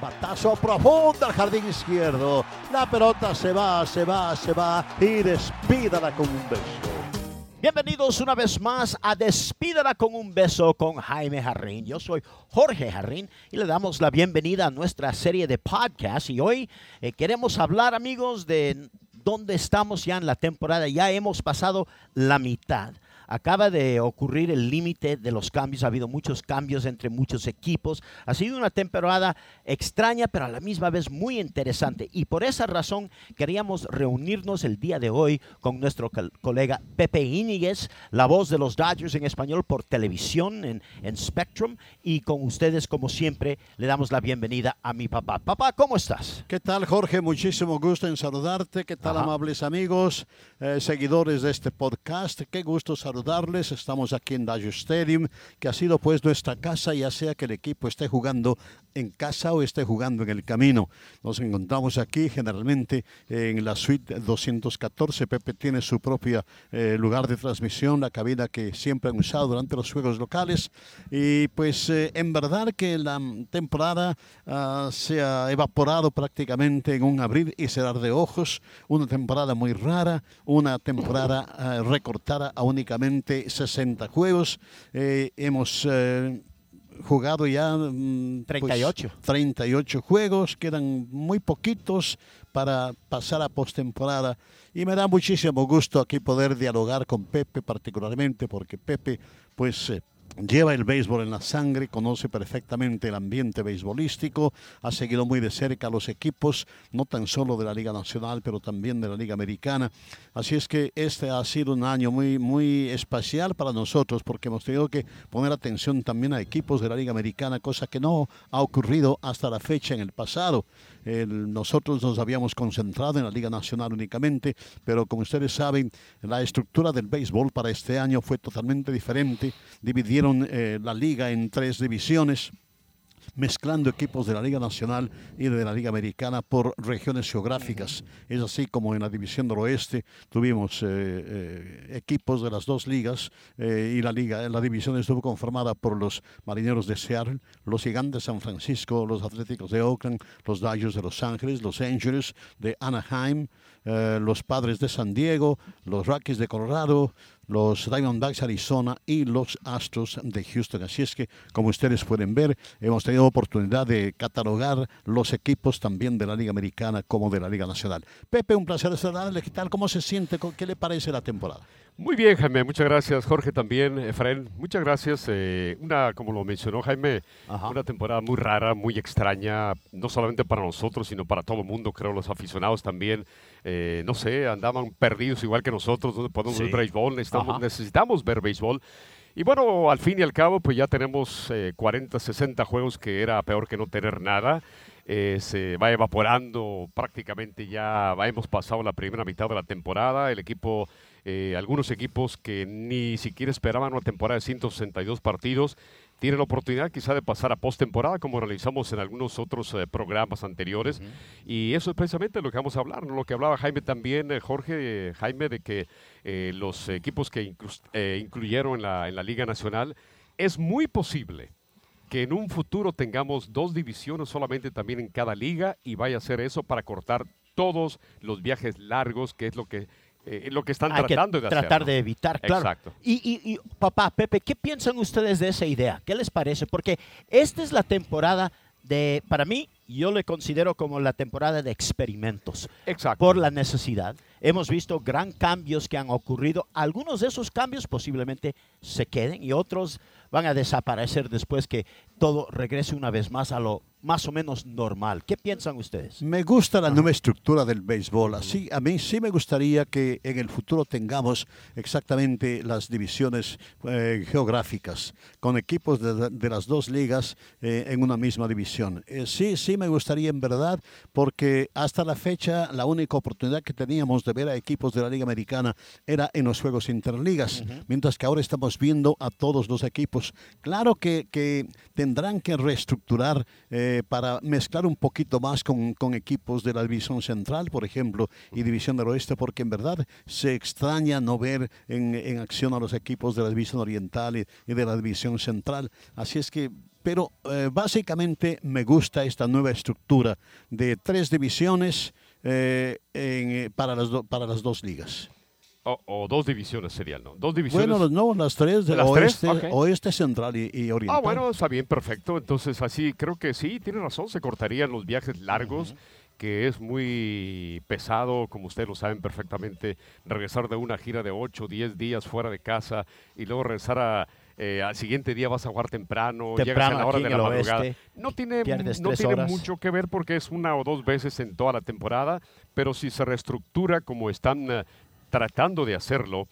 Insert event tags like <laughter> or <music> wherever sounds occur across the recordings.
Batazo profundo al jardín izquierdo. La pelota se va, se va, se va y despídala con un beso. Bienvenidos una vez más a Despídala con un beso con Jaime Jarrín. Yo soy Jorge Jarrín y le damos la bienvenida a nuestra serie de podcast. Y hoy eh, queremos hablar, amigos, de dónde estamos ya en la temporada. Ya hemos pasado la mitad. Acaba de ocurrir el límite de los cambios, ha habido muchos cambios entre muchos equipos. Ha sido una temporada extraña, pero a la misma vez muy interesante. Y por esa razón queríamos reunirnos el día de hoy con nuestro col- colega Pepe Íñiguez, la voz de los Dodgers en español por televisión en, en Spectrum. Y con ustedes, como siempre, le damos la bienvenida a mi papá. Papá, ¿cómo estás? ¿Qué tal, Jorge? Muchísimo gusto en saludarte. ¿Qué tal, Ajá. amables amigos, eh, seguidores de este podcast? Qué gusto saludarles. Estamos aquí en Dodger Stadium, que ha sido pues nuestra casa, ya sea que el equipo esté jugando en casa o esté jugando en el camino. Nos encontramos aquí generalmente en la suite 214. Pepe tiene su propio lugar de transmisión, la cabina que siempre han usado durante los juegos locales. Y pues eh, en verdad que la temporada ah, se ha evaporado prácticamente en un abrir y cerrar de ojos. Una temporada muy rara, una temporada ah, recortada a únicamente 60 juegos. Eh, hemos eh, jugado ya mm, pues, 38. 38 juegos, quedan muy poquitos para pasar a postemporada y me da muchísimo gusto aquí poder dialogar con Pepe particularmente porque Pepe pues eh, lleva el béisbol en la sangre, conoce perfectamente el ambiente beisbolístico, ha seguido muy de cerca a los equipos, no tan solo de la Liga Nacional, pero también de la Liga Americana. Así es que este ha sido un año muy, muy especial para nosotros porque hemos tenido que poner atención también a equipos de la Liga Americana, cosa que no ha ocurrido hasta la fecha en el pasado. Nosotros nos habíamos concentrado en la Liga Nacional únicamente, pero como ustedes saben, la estructura del béisbol para este año fue totalmente diferente. Dividieron eh, la liga en tres divisiones mezclando equipos de la Liga Nacional y de la Liga Americana por regiones geográficas. Es así como en la División del Oeste tuvimos eh, eh, equipos de las dos ligas eh, y la liga, la división estuvo conformada por los Marineros de Seattle, los Gigantes de San Francisco, los Atléticos de Oakland, los Dodgers de Los Ángeles, los Angels de Anaheim, los Padres de San Diego, los Rockies de Colorado, los Diamondbacks de Arizona y los Astros de Houston. Así es que, como ustedes pueden ver, hemos tenido oportunidad de catalogar los equipos también de la Liga Americana como de la Liga Nacional. Pepe, un placer saludarle. ¿Qué tal? ¿Cómo se siente? ¿Qué le parece la temporada? Muy bien, Jaime, muchas gracias. Jorge también, Efraín, muchas gracias. Eh, una, como lo mencionó Jaime, Ajá. una temporada muy rara, muy extraña, no solamente para nosotros, sino para todo el mundo, creo, los aficionados también. Eh, no sé, andaban perdidos igual que nosotros, no podemos Sí. ver béisbol, necesitamos, necesitamos ver béisbol. Y bueno, al fin y al cabo, pues ya tenemos eh, 40, 60 juegos que era peor que no tener nada. Eh, se va evaporando prácticamente ya, hemos pasado la primera mitad de la temporada. El equipo, eh, algunos equipos que ni siquiera esperaban una temporada de 162 partidos, tienen la oportunidad quizá de pasar a postemporada, como realizamos en algunos otros eh, programas anteriores. Y eso es precisamente lo que vamos a hablar, ¿no? lo que hablaba Jaime también, eh, Jorge, eh, Jaime, de que eh, los equipos que eh, incluyeron en la, en la Liga Nacional, es muy posible que en un futuro tengamos dos divisiones solamente también en cada liga y vaya a ser eso para cortar todos los viajes largos, que es lo que, eh, lo que están Hay que tratando de hacer. tratar ¿no? de evitar, claro. Exacto. Y, y- y, papá, Pepe, ¿qué piensan ustedes de esa idea? ¿Qué les parece? Porque esta es la temporada de, para mí, yo le considero como la temporada de experimentos. Exacto. Por la necesidad. Hemos visto gran cambios que han ocurrido. Algunos de esos cambios posiblemente se queden y otros van a desaparecer después que todo regrese una vez más a lo más o menos normal. ¿Qué piensan ustedes? Me gusta la nueva estructura del béisbol. Así, a mí sí me gustaría que en el futuro tengamos exactamente las divisiones eh, geográficas, con equipos de, de las dos ligas eh, en una misma división. Eh, sí, sí me gustaría en verdad, porque hasta la fecha la única oportunidad que teníamos de ver a equipos de la Liga Americana era en los Juegos Interligas, mientras que ahora estamos viendo a todos los equipos. Claro que, que tendrán que reestructurar eh, para mezclar un poquito más con, con, equipos de la División Central, por ejemplo, y División del Oeste, porque en verdad se extraña no ver en, en acción a los equipos de la División Oriental y, y de la División Central. Así es que pero eh, básicamente me gusta esta nueva estructura de tres divisiones eh, en, eh, para, las do, para las dos ligas. O, o, dos divisiones serían, ¿no? Dos divisiones. Bueno, no, las tres de ¿Las oeste, tres? Okay. oeste, central y, y, oriental. Ah, bueno, está bien, perfecto. Entonces, así creo que sí, tiene razón, se cortarían los viajes largos. Uh -huh que es muy pesado, como ustedes lo saben perfectamente, regresar de una gira de 8, 10 días fuera de casa y luego regresar a, eh, al siguiente día vas a jugar temprano, temprano llegas a la hora de la madrugada. Oeste, no tiene, no tiene mucho que ver porque es una o dos veces en toda la temporada, pero si se reestructura como están uh, tratando de hacerlo,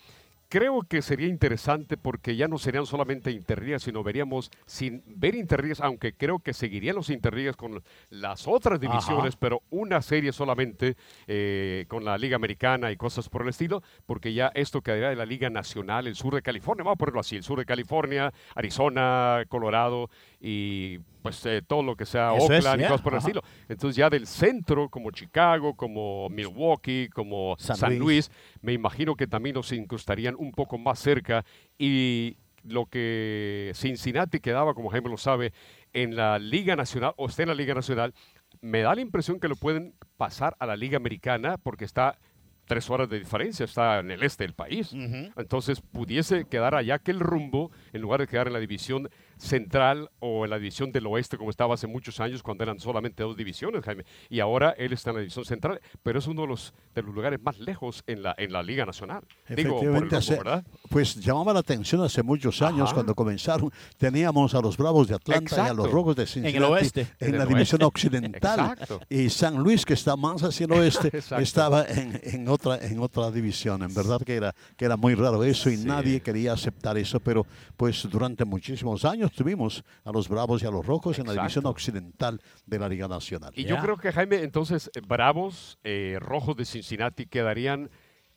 creo que sería interesante porque ya no serían solamente interligas, sino veríamos sin ver interligas, aunque creo que seguirían los interligas con las otras divisiones, Ajá. pero una serie solamente eh, con la Liga Americana y cosas por el estilo, porque ya esto quedaría de la Liga Nacional, el sur de California, vamos a ponerlo así, el sur de California, Arizona, Colorado y pues eh, todo lo que sea Eso Oakland es, y cosas por el Ajá. estilo. Entonces ya del centro, como Chicago, como Milwaukee, como San San, Luis. Luis. me imagino que también nos incrustarían un poco más cerca y lo que Cincinnati quedaba, como Jaime lo sabe, en la Liga Nacional o está en la Liga Nacional, me da la impresión que lo pueden pasar a la Liga Americana porque está tres horas de diferencia, está en el este del país. Uh -huh. Entonces pudiese quedar allá que el rumbo, en lugar de quedar en la división central o en la división del oeste, como estaba hace muchos años, cuando eran solamente dos divisiones, Jaime. Y ahora él está en la división central, pero es uno de los, de los lugares más lejos en la, en la Liga Nacional. Digo, por el rumbo, hace, ¿verdad? Pues llamaba la atención hace muchos años Ajá. cuando comenzaron. Teníamos a los Bravos de Atlanta Exacto. y a los Rojos de Cincinnati En el oeste. en, En la división oeste. occidental. Exacto. Y San Luis, que está más hacia el oeste, <laughs> estaba en, en, otra, en otra división. En verdad que era, que era muy raro eso y Sí. nadie quería aceptar eso, pero pues durante muchísimos años tuvimos a los Bravos y a los Rojos en la división occidental de la Liga Nacional. Y yo creo que, Jaime, entonces, eh, Bravos, eh, Rojos de Cincinnati quedarían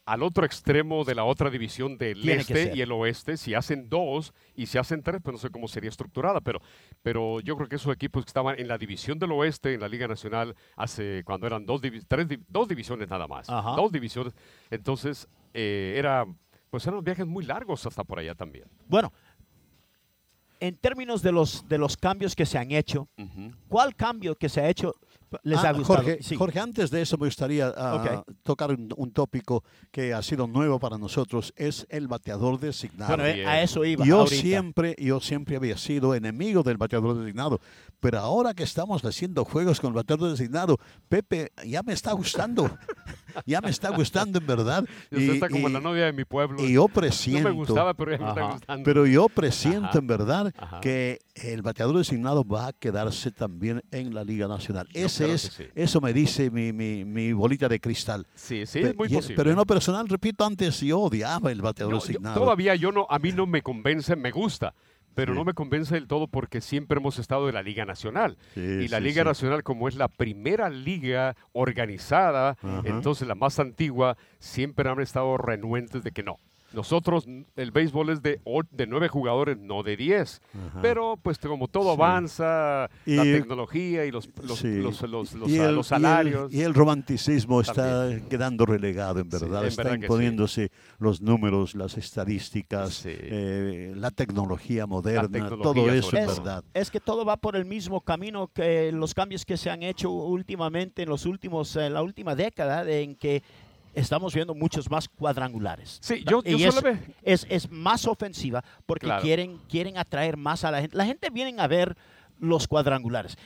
al otro extremo de la otra división del Tiene este y el oeste. Si hacen dos y si hacen tres, pues no sé cómo sería estructurada, pero, pero yo creo que esos equipos que estaban en la división del oeste, en la Liga Nacional, hace cuando eran dos, divi- tres, div- dos divisiones nada más. Ajá. Dos divisiones. Entonces, eh, era, pues eran viajes muy largos hasta por allá también. Bueno, en términos de los, de los cambios que se han hecho, Ujú. ¿cuál cambio que se ha hecho les Ah, ha gustado? Jorge, Sí. Jorge, antes de eso me gustaría ah, Ok. tocar un, un tópico que ha sido nuevo para nosotros, es el bateador designado. Bueno, eh, a eso iba. yo ahorita. siempre, yo siempre había sido enemigo del bateador designado, pero ahora que estamos haciendo juegos con el bateador designado, Pepe, ya me está gustando, <laughs> ya me está gustando en verdad. <laughs> Y usted está como la novia de mi pueblo. y yo no presiento, me gustaba, pero ya me está gustando. pero yo presiento Ajá. en verdad Ajá. que el bateador designado va a quedarse también en la Liga Nacional. Yo Ese es, sí. eso me dice mi, mi, mi bolita de cristal. Sí, sí, es muy y- posible. Pero en lo personal, repito, antes yo odiaba el bateador No, yo- designado. todavía yo no, a mí no me convence, me gusta, pero Sí. no me convence del todo porque siempre hemos estado de la Liga Nacional. Sí, y la sí, Liga. Nacional, como es la primera liga organizada, Ajá. entonces la más antigua, siempre han estado renuentes de que no. Nosotros, el béisbol es de, de nueve jugadores, no de diez. Ajá. Pero, pues, como todo Sí. avanza, la tecnología y los, los, Sí. los, los- los- y el, los y el- salarios. Y el, romanticismo está quedando relegado, en Sí, verdad. en está verdad que sí. imponiéndose los números, las estadísticas, Sí. eh, la tecnología moderna, tecnología, todo eso, sobre en Es, verdad. es que todo va por el mismo camino que los cambios que se han hecho últimamente en los últimos, en la última década, en que estamos viendo muchos más cuadrangulares. Sí, yo, yo y es, ve- es, es más ofensiva porque Claro. quieren, quieren atraer más a la gente. La gente viene a ver los cuadrangulares.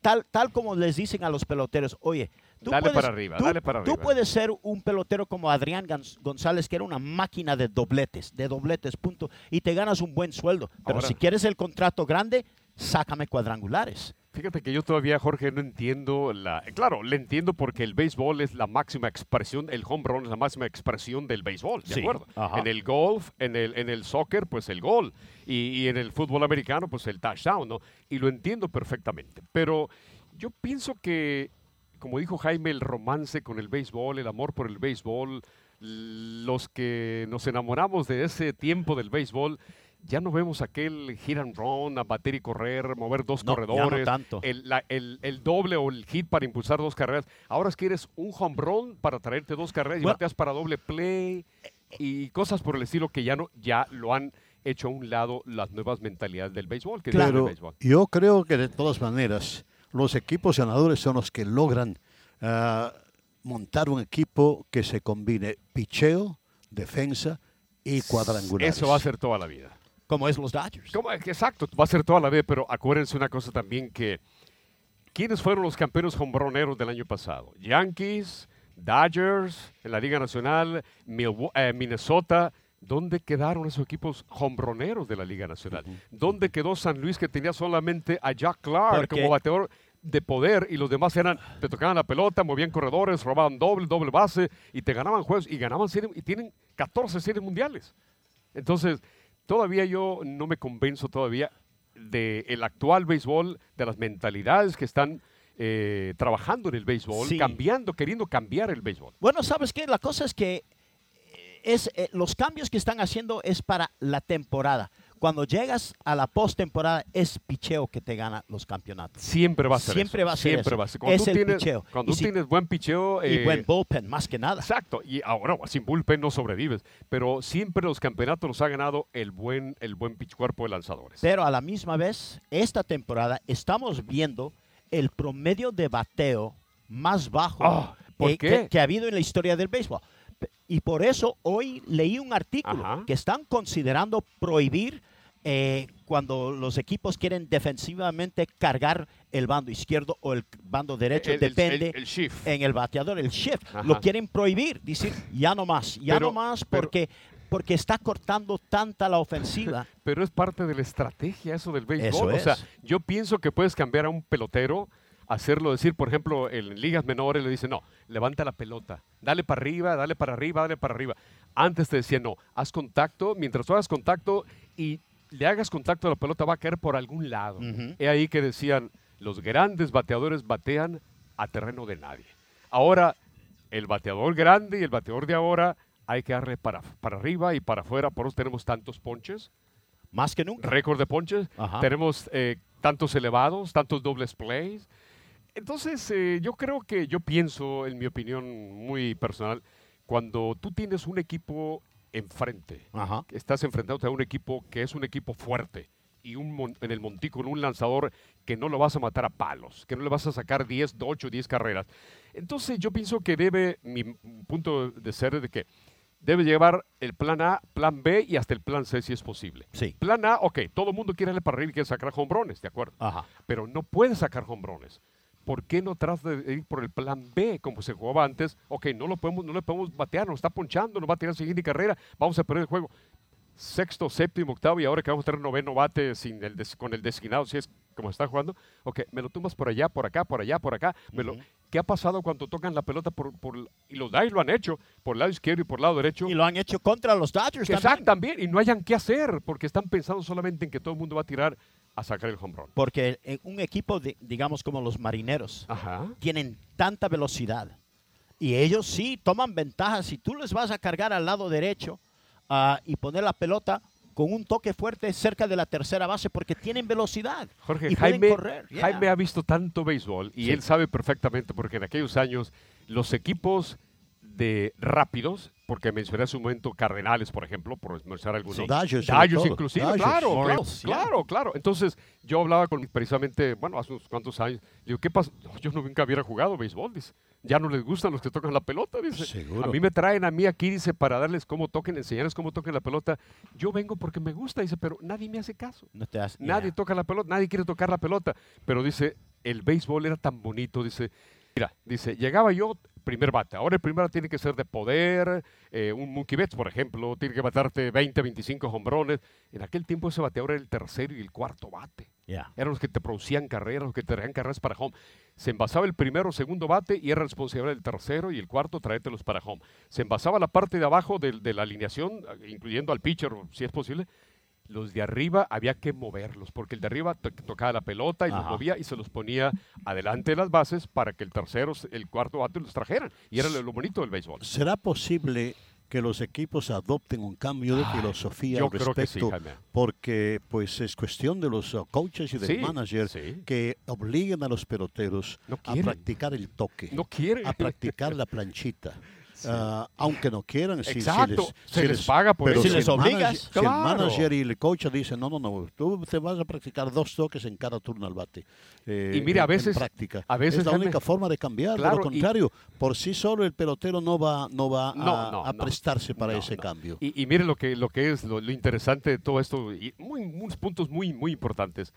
tal, tal como les dicen a los peloteros, oye, tú Dale puedes, para arriba, tú- dale para tú arriba. puedes ser un pelotero como Adrián Gonz- González, que era una máquina de dobletes, de dobletes, punto, y te ganas un buen sueldo. Pero Ahora- si quieres el contrato grande, sácame cuadrangulares. Fíjate que yo todavía, Jorge, no entiendo la... Claro, le entiendo porque el béisbol es la máxima expresión, el home run es la máxima expresión del béisbol, ¿de Sí, acuerdo? ajá. En el golf, en el, en el soccer, pues el gol. Y, y en el fútbol americano, pues el touchdown, ¿no? Y lo entiendo perfectamente. Pero yo pienso que, como dijo Jaime, el romance con el béisbol, el amor por el béisbol, los que nos enamoramos de ese tiempo del béisbol, ya no vemos aquel hit and run, a bater y correr, mover dos No, ya no corredores, tanto. El, la- el- el doble o el hit para impulsar dos carreras. Ahora es que eres un home run para traerte dos carreras y Bueno. bateas para doble play y cosas por el estilo que ya no ya lo han hecho a un lado las nuevas mentalidades del béisbol. Que tiene el Pero béisbol. yo creo que de todas maneras los equipos ganadores son los que logran ah, montar un equipo que se combine picheo, defensa y cuadrangulares. Eso va a ser toda la vida. Como es los Dodgers. ¿Cómo? Exacto, va a ser toda la vida, pero acuérdense una cosa también que ¿quiénes fueron los campeones hombroneros del año pasado? Yankees, Dodgers, en la Liga Nacional, eh, Minnesota. ¿Dónde quedaron esos equipos hombroneros de la Liga Nacional? ¿Dónde quedó San Luis que tenía solamente a Jack Clark como bateador de poder y los demás eran, te tocaban la pelota, movían corredores, robaban doble, doble base y te ganaban juegos y ganaban series y tienen 14 series mundiales. Entonces, todavía yo no me convenzo todavía del actual béisbol, de las mentalidades que están eh, trabajando en el béisbol, Sí. cambiando, queriendo cambiar el béisbol. Bueno, ¿sabes qué? La cosa es que eh, es, eh, los cambios que están haciendo es para la temporada. Cuando llegas a la postemporada, es picheo que te gana los campeonatos. Siempre va a ser Siempre eso, va a ser Siempre eso. va a ser. Cuando Es tú el tienes, picheo. Cuando Y tú si- tienes buen picheo... y eh, buen bullpen, más que nada. Exacto, y ahora sin bullpen no sobrevives, pero siempre los campeonatos los ha ganado el buen, el buen pitch cuerpo de lanzadores. Pero a la misma vez, esta temporada estamos viendo el promedio de bateo más bajo ¿por eh? Que, que ha habido en la historia del béisbol. Y por eso hoy leí un artículo Ajá. que están considerando prohibir eh, cuando los equipos quieren defensivamente cargar el bando izquierdo o el bando derecho, El- depende el- el en el bateador, el shift. Ajá. Lo quieren prohibir, decir ya no más, ya Pero- no más pero- porque, porque está cortando tanta la ofensiva. <laughs> Pero es parte de la estrategia eso del béisbol. Eso O sea, yo pienso que puedes cambiar a un pelotero, hacerlo decir, por ejemplo, en ligas menores le dicen, no, levanta la pelota, dale para arriba, dale para arriba, dale para arriba. Antes te decían, no, haz contacto, mientras tú hagas contacto y le hagas contacto a la pelota va a caer por algún lado. Ujú. He ahí que decían, los grandes bateadores batean a terreno de nadie. Ahora, el bateador grande y el bateador de ahora hay que darle para, para arriba y para afuera, por eso tenemos tantos ponches Más que nunca. récord de ponches, Ajá. tenemos eh, tantos elevados, tantos dobles plays. Entonces, eh, yo creo que, yo pienso, en mi opinión muy personal, cuando tú tienes un equipo enfrente, Ajá. estás enfrentándote a un equipo que es un equipo fuerte y un en el montículo un lanzador que no lo vas a matar a palos, que no le vas a sacar 10, 8, 10 carreras. Entonces yo pienso que debe, mi punto de ser es de que debe llevar el plan A, plan B y hasta el plan C si es posible. Sí. Plan A, ok, todo el mundo quiere darle para arriba y quiere sacar hombrones, ¿de acuerdo? Ajá. Pero no puede sacar hombrones. ¿Por qué no tratas de ir por el plan B como se jugaba antes? Ok, no lo podemos, no le podemos batear, nos está ponchando, nos va a tirar siguiente carrera, vamos a perder el juego. Sexto, séptimo, octavo y ahora que vamos a tener noveno bate sin el des- con el designado, si es como está jugando, ok, me lo tumbas por allá, por acá, por allá, por acá. me lo- Ujú. ¿Qué ha pasado cuando tocan la pelota por, por y los Dodgers lo han hecho por el lado izquierdo y por el lado derecho? Y lo han hecho contra los Dodgers también. también y no hayan qué hacer porque están pensando solamente en que todo el mundo va a tirar a sacar el home run. Porque eh, un equipo, de- digamos como los marineros, Ajá. tienen tanta velocidad. Y ellos sí toman ventaja. Si tú les vas a cargar al lado derecho ah, y poner la pelota con un toque fuerte cerca de la tercera base porque tienen velocidad. Jorge, y Jaime, correr. yeah. Jaime ha visto tanto béisbol y Sí. él sabe perfectamente porque en aquellos años los equipos de rápidos, porque mencioné hace un momento Cardenales, por ejemplo, por mencionar algunos. Sí. Todo. inclusive, claro, claro, yeah. claro, claro. Entonces, yo hablaba con precisamente, bueno, hace unos cuantos años, digo, ¿qué pasa? Yo nunca hubiera jugado béisbol, dice. Ya no les gustan los que tocan la pelota, dice. Seguro. A mí me traen a mí aquí, dice, para darles cómo toquen, enseñarles cómo toquen la pelota. Yo vengo porque me gusta, dice, pero nadie me hace caso. No te das- Nadie yeah. toca la pelota, nadie quiere tocar la pelota. Pero dice, el béisbol era tan bonito, dice, mira, dice, llegaba yo, primer bate. Ahora el primer bate tiene que ser de poder, eh, un Mookie Betts, por ejemplo, tiene que batarte 20, 25 hombrones. En aquel tiempo ese bateador era el tercero y el cuarto bate. Yeah. Eran los que te producían carreras, los que te traían carreras para home. Se envasaba el primero o segundo bate y era responsable del tercero y el cuarto traértelos para home. Se envasaba la parte de abajo del- de, la alineación, incluyendo al pitcher, si es posible. Los de arriba había que moverlos, porque el de arriba to- tocaba la pelota y los movía y se los ponía adelante de las bases para que el tercero, el cuarto bate los trajeran. Y era lo, bonito del béisbol. ¿Será posible que los equipos adopten un cambio de filosofía al sí, respecto? Jaime. porque pues es cuestión de los uh, coaches y del Sí, manager sí. que obliguen a los peloteros No a practicar el toque, No a practicar la planchita. Ah, aunque no quieran, si, si Exacto, les, se si les paga por pero eso. Si si les el obligas, manager- si el claro. manager y el coach dicen, no, no, no, tú te vas a practicar dos toques en cada turno al bate. eh, Y mira, a en- en veces- práctica. a veces, es la única forma de cambiar. claro, de lo y- contrario, por sí solo el pelotero no va, no va a, No, a no. prestarse para No, ese no. cambio. Y, y mire lo que, lo que es lo, lo interesante de todo esto, y muy, unos puntos muy, muy importantes.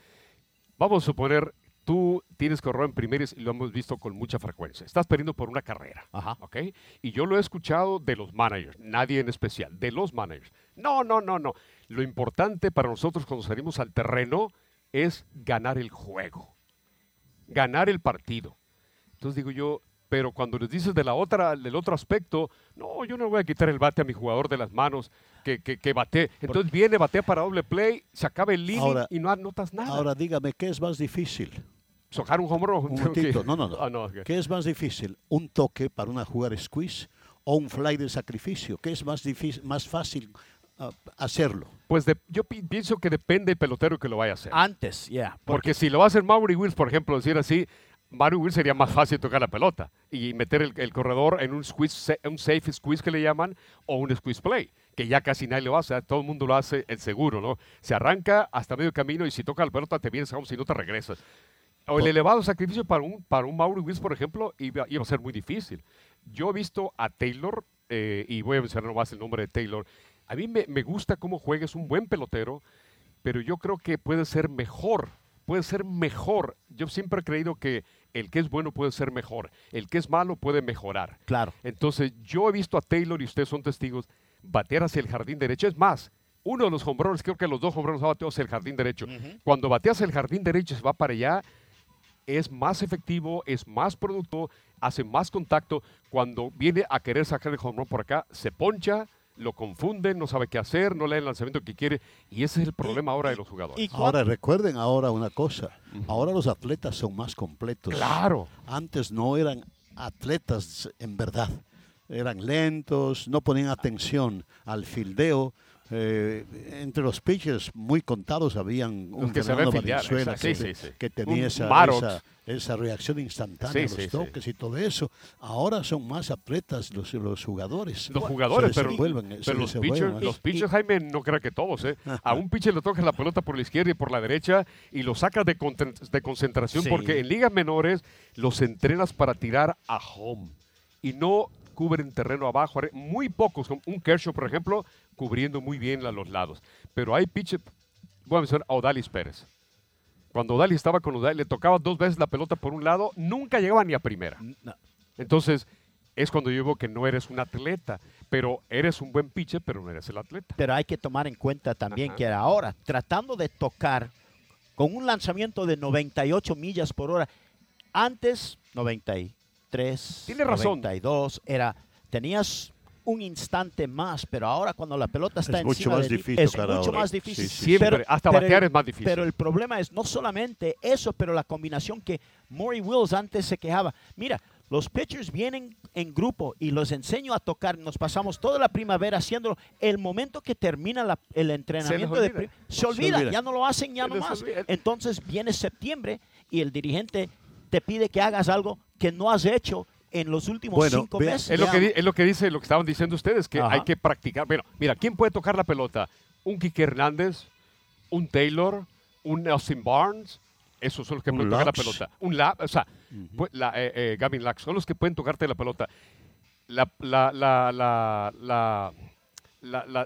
Vamos a suponer, tú tienes corredor en primeros y lo hemos visto con mucha frecuencia. Estás perdiendo por una carrera. Ajá. ¿ok? Y yo lo he escuchado de los managers, nadie en especial, de los managers. No, no, no, no. Lo importante para nosotros cuando salimos al terreno es ganar el juego, ganar el partido. Entonces digo yo, pero cuando les dices de la otra, del otro aspecto, no, yo no voy a quitar el bate a mi jugador de las manos que, que, que bate. Entonces viene, batea para doble play, se acaba el inning Ahora- y no anotas nada. Ahora dígame, ¿qué es más difícil? Sojar un home run. Un <laughs> momentito, no, no, no. Ah, no, ok. ¿Qué es más difícil? ¿Un toque para una jugar squeeze o un fly de sacrificio? ¿Qué es más difícil, más fácil ah, hacerlo? Pues de- yo pi- pienso que depende del pelotero que lo vaya a hacer. Antes, yeah. Porque si lo va a hacer Maury Wills, por ejemplo, decir así, Maury Wills sería más fácil tocar la pelota y meter el, el corredor en un squeeze, un safe squeeze que le llaman o un squeeze play, que ya casi nadie lo hace, todo el mundo lo hace el seguro, ¿no? Se arranca hasta medio camino y si toca la pelota te vienes a home, si no te regresas. O el elevado sacrificio para un, para un Maury Wills, por ejemplo, iba, iba a ser muy difícil. Yo he visto a Taylor, eh, y voy a mencionar nomás el nombre de Taylor, a mí me, me gusta cómo juega, es un buen pelotero, pero yo creo que puede ser mejor, puede ser mejor. Yo siempre he creído que el que es bueno puede ser mejor, el que es malo puede mejorar. Claro. Entonces, yo he visto a Taylor, y ustedes son testigos, batear hacia el jardín derecho. Es más, uno de los hombrones, creo que los dos hombrones ha bateado hacia el jardín derecho. Cuando bateas el jardín derecho y se va para allá, es más efectivo, es más producto, hace más contacto. Cuando viene a querer sacar el home run por acá, se poncha, lo confunden, no sabe qué hacer, no le da el lanzamiento que quiere. Y ese es el problema ahora de los jugadores. Y Ahora recuerden ahora una cosa, ahora los atletas son más completos. Claro. Antes no eran atletas en verdad, eran lentos, no ponían atención al fildeo. Eh, entre los pitchers muy contados habían un que Fernando fildear, Valenzuela que, Sí, sí, sí. que tenía esa, esa, esa reacción instantánea los toques y todo eso. Ahora son más atletas los, los jugadores. Los jugadores, Se pero, se pero los pitchers, más. los pitchers, Jaime, no crea que todos, ¿eh? <laughs> A un pitcher le toca la pelota por la izquierda y por la derecha y lo sacas de, de concentración porque en ligas menores los entrenas para tirar a home y no cubren terreno abajo. Muy pocos, como un Kershaw, por ejemplo, cubriendo muy bien a los lados. Pero hay pitchers, voy a mencionar a Odalis Pérez. Cuando Odalis estaba con Odalis, le tocaba dos veces la pelota por un lado, nunca llegaba ni a primera. No. Entonces, es cuando yo digo que no eres un atleta, pero eres un buen pitcher, pero no eres el atleta. Pero hay que tomar en cuenta también Ajá. que ahora, tratando de tocar con un lanzamiento de 98 millas por hora, antes 93, Tiene razón. 92, era, tenías un instante más, pero ahora cuando la pelota está Es mucho encima más de difícil es mucho más difícil. sí, sí. Siempre, hasta batear el- es más difícil. Pero el problema es no solamente eso, pero la combinación que Maury Wills antes se quejaba. Mira, los pitchers vienen en grupo y los enseño a tocar. Nos pasamos toda la primavera haciéndolo. El momento que termina la- el entrenamiento de olvida. pri- se, olvida, olvida. ya no lo hacen ya Se nomás. olvida. Entonces viene septiembre y el dirigente te pide que hagas algo que no has hecho en los últimos Bueno, cinco vea- meses. Es lo, que, es lo que dice, lo que estaban diciendo ustedes, que Ajá. hay que practicar. Bueno, mira, ¿quién puede tocar la pelota? Un Quique Hernández, un Taylor, un Austin Barnes. Esos son los que pueden tocar la pelota. Un la, o sea, la, eh, eh, Gavin Lux, son los que pueden tocarte la pelota. La, la, la-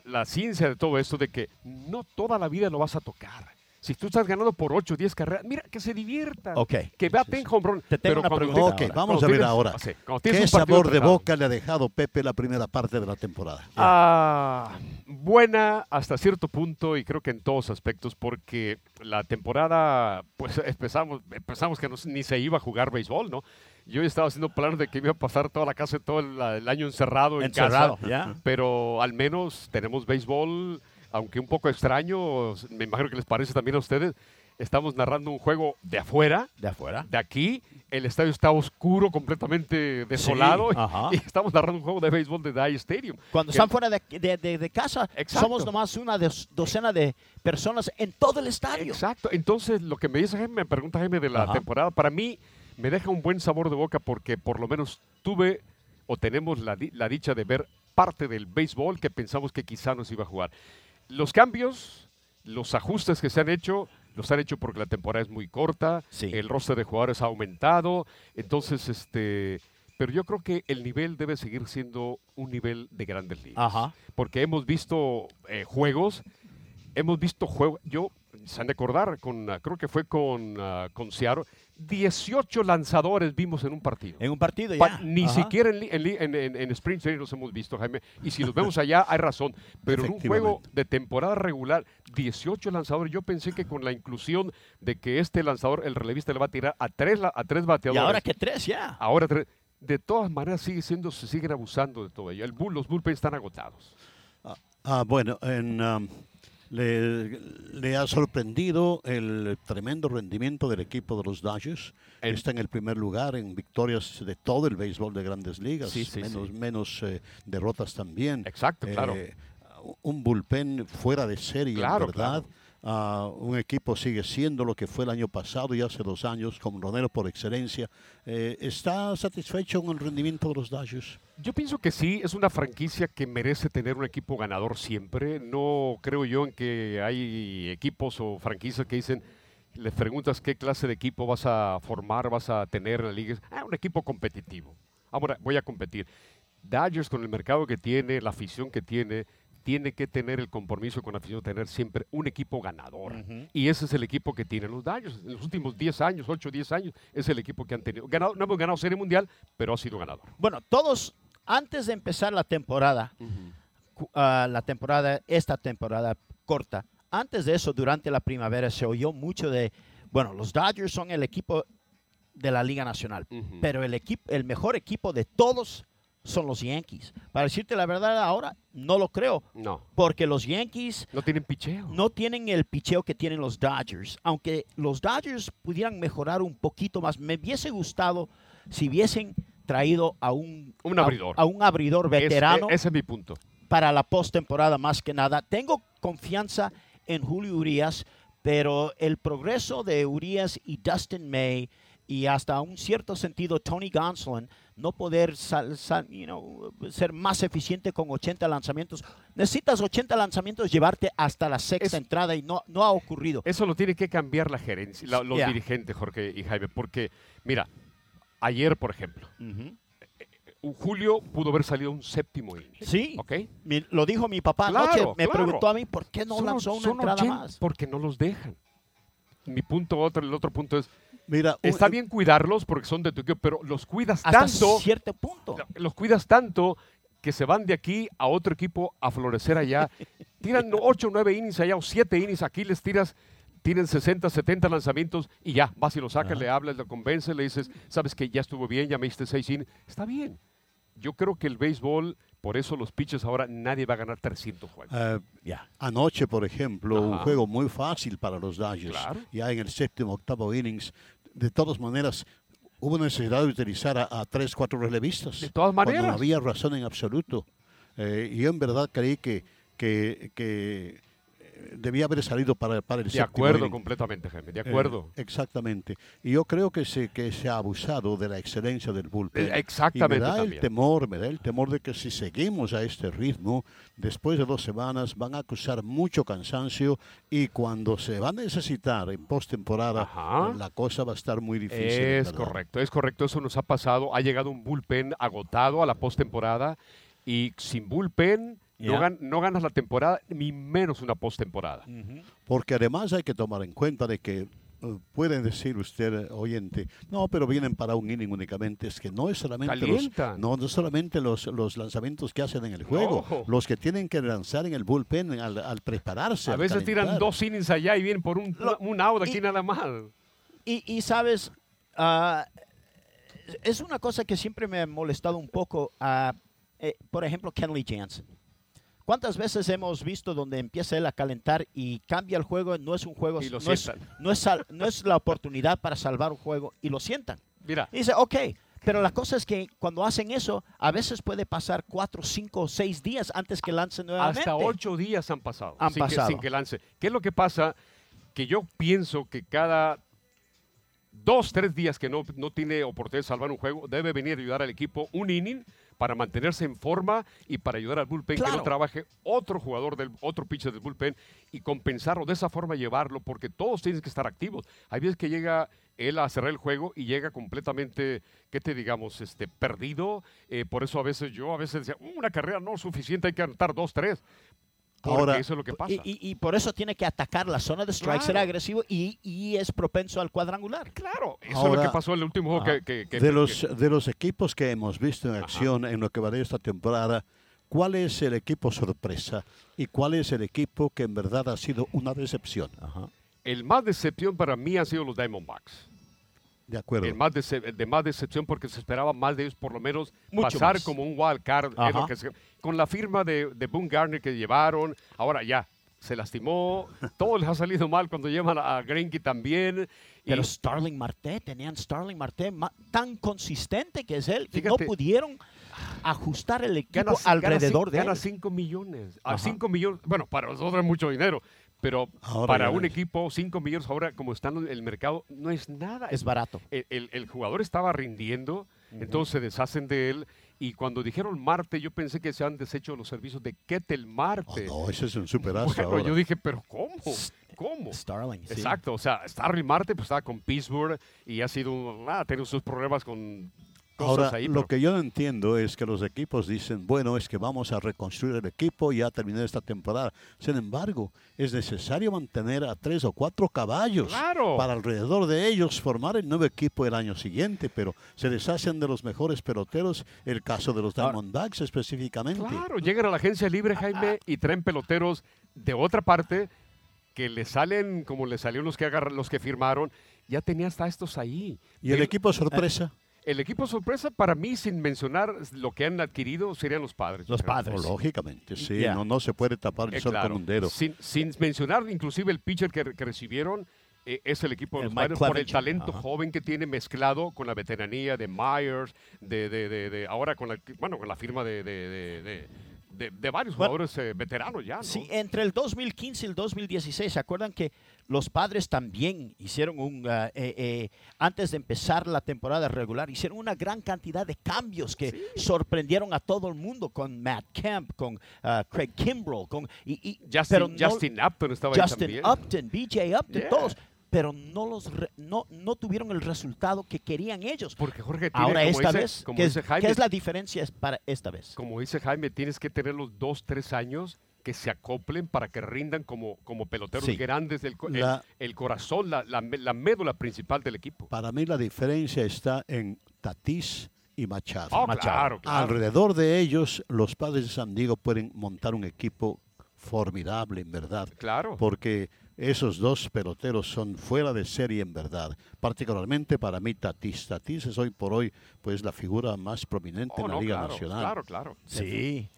la ciencia de todo esto de que no toda la vida lo vas a tocar. Si tú estás ganando por 8 o 10 carreras, mira, que se diviertan. Ok. Que baten home run. Te tengo Pero una pregunta Ok, tienes- ahora. vamos cuando a ver tienes- ahora. sí, tienes ¿Qué sabor de boca le ha dejado Pepe la primera parte de la temporada? Ah, buena hasta cierto punto y creo que en todos aspectos porque la temporada pues empezamos empezamos que no- ni se iba a jugar béisbol, ¿no? Yo estaba haciendo planes de que iba a pasar toda la casa todo el, el año encerrado en Encerrado, casa, ya. pero al menos tenemos béisbol, aunque un poco extraño, me imagino que les parece también a ustedes. Estamos narrando un juego de afuera, De afuera. de aquí, el estadio está oscuro, completamente desolado, y estamos narrando un juego de béisbol de Dye Stadium. Cuando que- están fuera de, de- de- de casa, Exacto. somos nomás una docena de personas en todo el estadio. Exacto. Entonces, lo que me dice Jaime, me pregunta Jaime de la Ajá. temporada, para mí me deja un buen sabor de boca porque por lo menos tuve o tenemos la, la dicha de ver parte del béisbol que pensamos que quizá nos iba a jugar. Los cambios, los ajustes que se han hecho, los han hecho porque la temporada es muy corta, Sí. el roster de jugadores ha aumentado, entonces, este, pero yo creo que el nivel debe seguir siendo un nivel de grandes ligas Ajá. porque hemos visto eh, juegos, hemos visto juegos, yo, se han de acordar, con, ah, creo que fue con, ah, con Seattle, 18 lanzadores vimos en un partido. En un partido Pa- ya. Ni Ajá. siquiera en, en, en, en- Spring Training los hemos visto, Jaime. Y si los vemos allá, hay razón. Pero en un juego de temporada regular, 18 lanzadores. Yo pensé que con la inclusión de que este lanzador, el relevista, le va a tirar a tres, a tres Y bateadores. ahora que tres ya. Ahora tres. De todas maneras, sigue siendo, se siguen abusando de todo ello. El bull, los bullpens están agotados. Ah, bueno, en, um, le, le ha sorprendido el tremendo rendimiento del equipo de los Dodgers. El- Está en el primer lugar en victorias de todo el béisbol de grandes ligas, Sí, sí, menos, sí. menos eh, derrotas también. Exacto, claro. Eh, un bullpen fuera de serie, Claro, verdad. Ah, un equipo sigue siendo lo que fue el año pasado y hace dos años, con Ronero por excelencia. Eh, ¿Está satisfecho con el rendimiento de los Dodgers? Yo pienso que sí, es una franquicia que merece tener un equipo ganador siempre. No creo yo en que hay equipos o franquicias que dicen, les preguntas qué clase de equipo vas a formar, vas a tener en la liga. Ah, un equipo competitivo. Ahora voy a competir. Dodgers con el mercado que tiene, la afición que tiene, tiene que tener el compromiso con la afición de tener siempre un equipo ganador. Y ese es el equipo que tienen los Dodgers. En los últimos 10 años, 8 o 10 años, es el equipo que han tenido. Ganado, no hemos ganado Serie Mundial, pero ha sido ganador. Bueno, todos, antes de empezar la temporada, ah, la temporada, esta temporada corta, antes de eso, durante la primavera, se oyó mucho de, bueno, los Dodgers son el equipo de la Liga Nacional, pero el, equipo, el mejor equipo de todos son los Yankees. Para decirte la verdad ahora, no lo creo, No, porque los Yankees no tienen picheo. no tienen el picheo que tienen los Dodgers. Aunque los Dodgers pudieran mejorar un poquito más, me hubiese gustado si hubiesen traído a un, Un abridor. a, un abridor veterano e- ese es mi punto. para la postemporada más que nada. Tengo confianza en Julio Urias, pero el progreso de Urias y Dustin May y hasta un cierto sentido Tony Gonsolin no poder sal- sal- you know, ser más eficiente con 80 lanzamientos. Necesitas 80 lanzamientos llevarte hasta la sexta entrada y no, no ha ocurrido. Eso lo tiene que cambiar la gerencia, la- los Yeah. dirigentes, Jorge y Jaime, porque, mira, ayer, por ejemplo, Ujú. un Julio pudo haber salido un séptimo inning. Sí, ¿Ok? mi- lo dijo mi papá Claro, anoche. Me claro. preguntó a mí por qué no Son- lanzó una entrada 80 más. Porque no los dejan. Mi punto, otro, el otro punto es, Mira, un- está bien cuidarlos porque son de tu equipo, pero los cuidas Hasta tanto, cierto punto. los cuidas tanto que se van de aquí a otro equipo a florecer allá. <laughs> Tiran 8 o 9 innings allá o 7 innings, aquí les tiras, tienen 60, 70 lanzamientos y ya, vas y lo sacas, le hablas, le convences, le dices, sabes que ya estuvo bien, ya me diste 6 innings. Está bien. Yo creo que el béisbol, por eso los pitches ahora nadie va a ganar 300 juegos. eh, Ya. Anoche, por ejemplo, un Ajá. juego muy fácil para los Dodgers. Claro. Ya en el séptimo, octavo innings. De todas maneras, hubo necesidad de utilizar a, a tres, cuatro relevistas. De todas cuando maneras. no había razón en absoluto. Eh, yo en verdad creí que, que, que debía haber salido para, para el De acuerdo completamente, Jaime, de Eh, acuerdo. exactamente. Y yo creo que se, que se ha abusado de la excelencia del bullpen. Eh, exactamente Y me da el temor, me da el temor de que si seguimos a este ritmo, después de dos semanas van a acusar mucho cansancio y cuando se va a necesitar en postemporada, la cosa va a estar muy difícil. Es ¿verdad? correcto, es correcto, eso nos ha pasado. Ha llegado un bullpen agotado a la postemporada y sin bullpen no, Ya. gan- no ganas la temporada, ni menos una postemporada. Porque además hay que tomar en cuenta de que eh, pueden decir usted, eh, oyente, no, pero vienen para un inning únicamente. Es que no es solamente los, no, no es solamente los, los lanzamientos que hacen en el juego, No. los que tienen que lanzar en el bullpen al, al prepararse. A al veces tiran dos innings allá y vienen por un, Lo- un out aquí y- nada más. Y, y sabes, ah, es una cosa que siempre me ha molestado un poco. eh, por ejemplo, Kenley Jansen. ¿Cuántas veces hemos visto donde empieza él a calentar y cambia el juego? No es un juego, Y lo no, es, no, es no es la oportunidad para salvar un juego y lo sientan. Mira, Y dice, ok, pero la cosa es que cuando hacen eso, a veces puede pasar cuatro, cinco, seis días antes que lance nuevamente. hasta ocho días han pasado, Han sin, pasado. Que, sin que lance. ¿Qué es lo que pasa? Que yo pienso que cada dos, tres días que no, no tiene oportunidad de salvar un juego, debe venir a ayudar al equipo un inning para mantenerse en forma y para ayudar al bullpen que no trabaje otro jugador del otro pitcher del bullpen y compensarlo de esa forma llevarlo porque todos tienen que estar activos. Hay veces que llega él a cerrar el juego y llega completamente, ¿qué te digamos? Este, perdido. Eh, por eso a veces yo a veces decía, "Uh, una carrera no es suficiente, hay que anotar dos, tres. Porque Ahora, eso es lo que pasa. Y, y- y por eso tiene que atacar la zona de strike, ser Claro. agresivo y, y es propenso al cuadrangular. Claro, eso es lo que pasó en el último juego ah, que, que- que- de, que- los, de los equipos que hemos visto en acción en lo que va de esta temporada, ¿cuál es el equipo sorpresa y cuál es el equipo que en verdad ha sido una decepción? el más decepción para mí han sido los Diamondbacks. De acuerdo. El más de más decepción porque se esperaba más de ellos, por lo menos Mucho pasar más. como un wild card. lo que se- con la firma de, de Boone Garner que llevaron, ahora ya se lastimó, todo les ha salido mal cuando llevan a, Greinke también. y- Pero Starling Marte, tenían Starling Marte ma- tan consistente que es él y Fíjate. no pudieron ajustar el equipo gana, alrededor gana, de gana él. 5 millones. A Ajá. 5 millones, bueno, para nosotros es mucho dinero, pero Ahora para un equipo 5 millones ahora como está en el mercado no es nada. Es barato. el, el- el jugador estaba rindiendo, entonces se deshacen de él. Y cuando dijeron Marte, yo pensé que se han deshecho los servicios de Ketel Oh, Marte. no, ese es un superazo bueno, ahora. yo dije, pero ¿cómo? ¿Cómo? Starling, sí. Exacto, o sea, Starling Marte pues estaba con Pittsburgh y ha sido, un- ah, ha tenido sus problemas con cosas Ahora, ahí. lo que yo no entiendo es que los equipos dicen, bueno, es que vamos a reconstruir el equipo y ya terminé esta temporada. Sin embargo, es necesario mantener a tres o cuatro caballos Claro. para alrededor de ellos formar el nuevo equipo el año siguiente, pero se deshacen de los mejores peloteros, el caso de los Ahora- Diamondbacks específicamente. Claro, llegan a la agencia libre, Jaime, y traen peloteros de otra parte que le salen como le salieron los que agarran, los que firmaron. Ya tenía hasta estos ahí. Y el equipo sorpresa, el equipo sorpresa, para mí, sin mencionar lo que han adquirido, serían los padres. Los padres. lógicamente, sí, no, no se puede tapar el Eh, sol claro. con un dedo. Sin, sin mencionar inclusive el pitcher que, que recibieron, eh, es el equipo de los padres por el talento Ajá. joven que tiene mezclado con la veteranía de Myers, de, de, de, de- ahora con la, bueno, con la firma de, de, de- de- de- de varios Bueno, jugadores eh, veteranos ya. ¿no? Sí, entre el 2015 y el 2016, ¿se acuerdan que los padres también hicieron un, eh, eh, antes de empezar la temporada regular, hicieron una gran cantidad de cambios que sorprendieron a todo el mundo con Matt Kemp, con ah, Craig Kimbrell, con y, y- Justin, pero no- Justin Upton estaba ahí Justin también. Upton, BJ Upton, Yeah. todos, pero no los re- no, no tuvieron el resultado que querían ellos. Porque Jorge tiene, Ahora como esta dice- vez, como ¿qué es, dice Jaime, qué es la diferencia para esta vez? como dice Jaime, tienes que tener los dos, tres años que se acoplen para que rindan como, como peloteros Sí. grandes el- La- el, corazón, la, la, la médula principal del equipo. Para mí la diferencia está en Tatís y Machado. Oh, Machado. claro, claro. Alrededor de ellos, los padres de San Diego pueden montar un equipo formidable, en verdad. Claro. Porque esos dos peloteros son fuera de serie, en verdad. Particularmente para mí, Tatís. Tatís es hoy por hoy, pues, la figura más prominente Oh, en la no, Liga claro, Nacional. Claro, claro. Sí.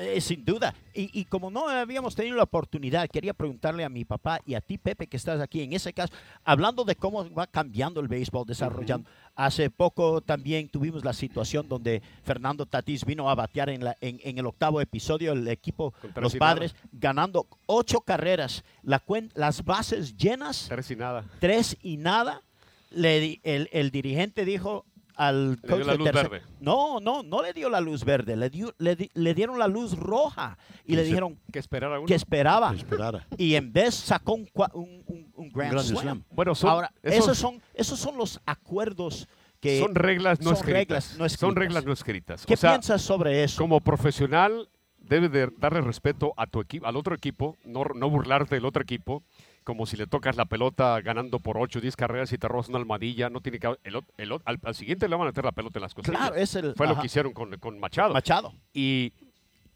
Eh, sin duda. Y, y como no habíamos tenido la oportunidad, quería preguntarle a mi papá y a ti, Pepe, que estás aquí, en ese caso, hablando de cómo va cambiando el béisbol, desarrollando. Hace poco también tuvimos la situación donde Fernando Tatís vino a batear en, la, en, en el octavo episodio, el equipo, los nada. padres, ganando ocho carreras, la cuen- las bases llenas, Tres y nada. tres y nada. Le el, el dirigente dijo al Le dio la de luz tercer- verde. No, no, no le dio la luz verde, le, dio, le, di- le dieron la luz roja y le se- dijeron Que esperar a uno. que esperaba. Que esperara. Y en vez sacó un, un, un- un Grand, Grand Slam. Slam. Bueno, son, Ahora, esos esos son, esos son los acuerdos que son reglas no son escritas. reglas no Son escritas. reglas no escritas. ¿Qué o sea, piensas sobre eso? como profesional, debes de darle respeto a tu equipo, al otro equipo, no, no burlarte del otro equipo, como si le tocas la pelota ganando por 8 o 10 carreras y te robas una almadilla, no tiene que el, al, al siguiente le van a meter la pelota en las costillas. Claro, es el Fue lo que hicieron con, con Machado. Machado. y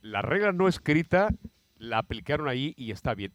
la regla no escrita la aplicaron ahí y está bien.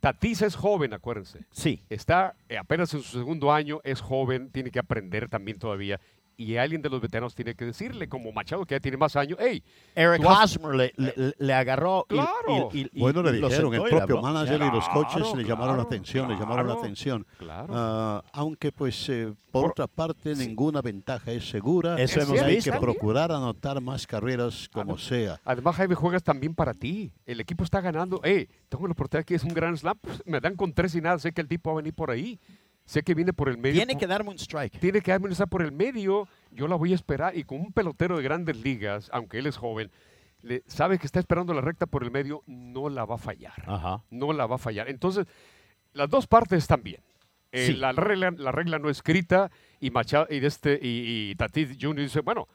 Tatis es joven, acuérdense. Sí. Está eh, apenas en su segundo año, es joven, tiene que aprender también todavía. Y alguien de los veteranos tiene que decirle, como Machado, que ya tiene más años, hey, Eric has- Hosmer le, le- le agarró y- Claro. y, y- y- Bueno, le dijeron, el propio habló. manager y los coaches Claro, le llamaron la claro, atención, le llamaron la claro, atención. claro. Ah, aunque, pues, eh, por, Por- otra parte, ninguna ventaja es segura. Eso Es hemos hay visto. que procurar anotar más carreras como sea. Además, Jaime, juegas también para ti. El equipo está ganando. Hey, tengo la oportunidad que es un gran slam. Pues, me dan con tres y nada. Sé que el tipo va a venir por ahí. Sé que viene por el medio. Tiene que darme un strike. tiene que administrar por el medio. Yo la voy a esperar. Y con un pelotero de grandes ligas, aunque él es joven, le, sabe que está esperando la recta por el medio, no la va a fallar. Ajá. No la va a fallar. Entonces, las dos partes están bien. Eh, Sí. la, regla, la regla no escrita y Machado y, este, y, y Tatis Jr. dice, bueno,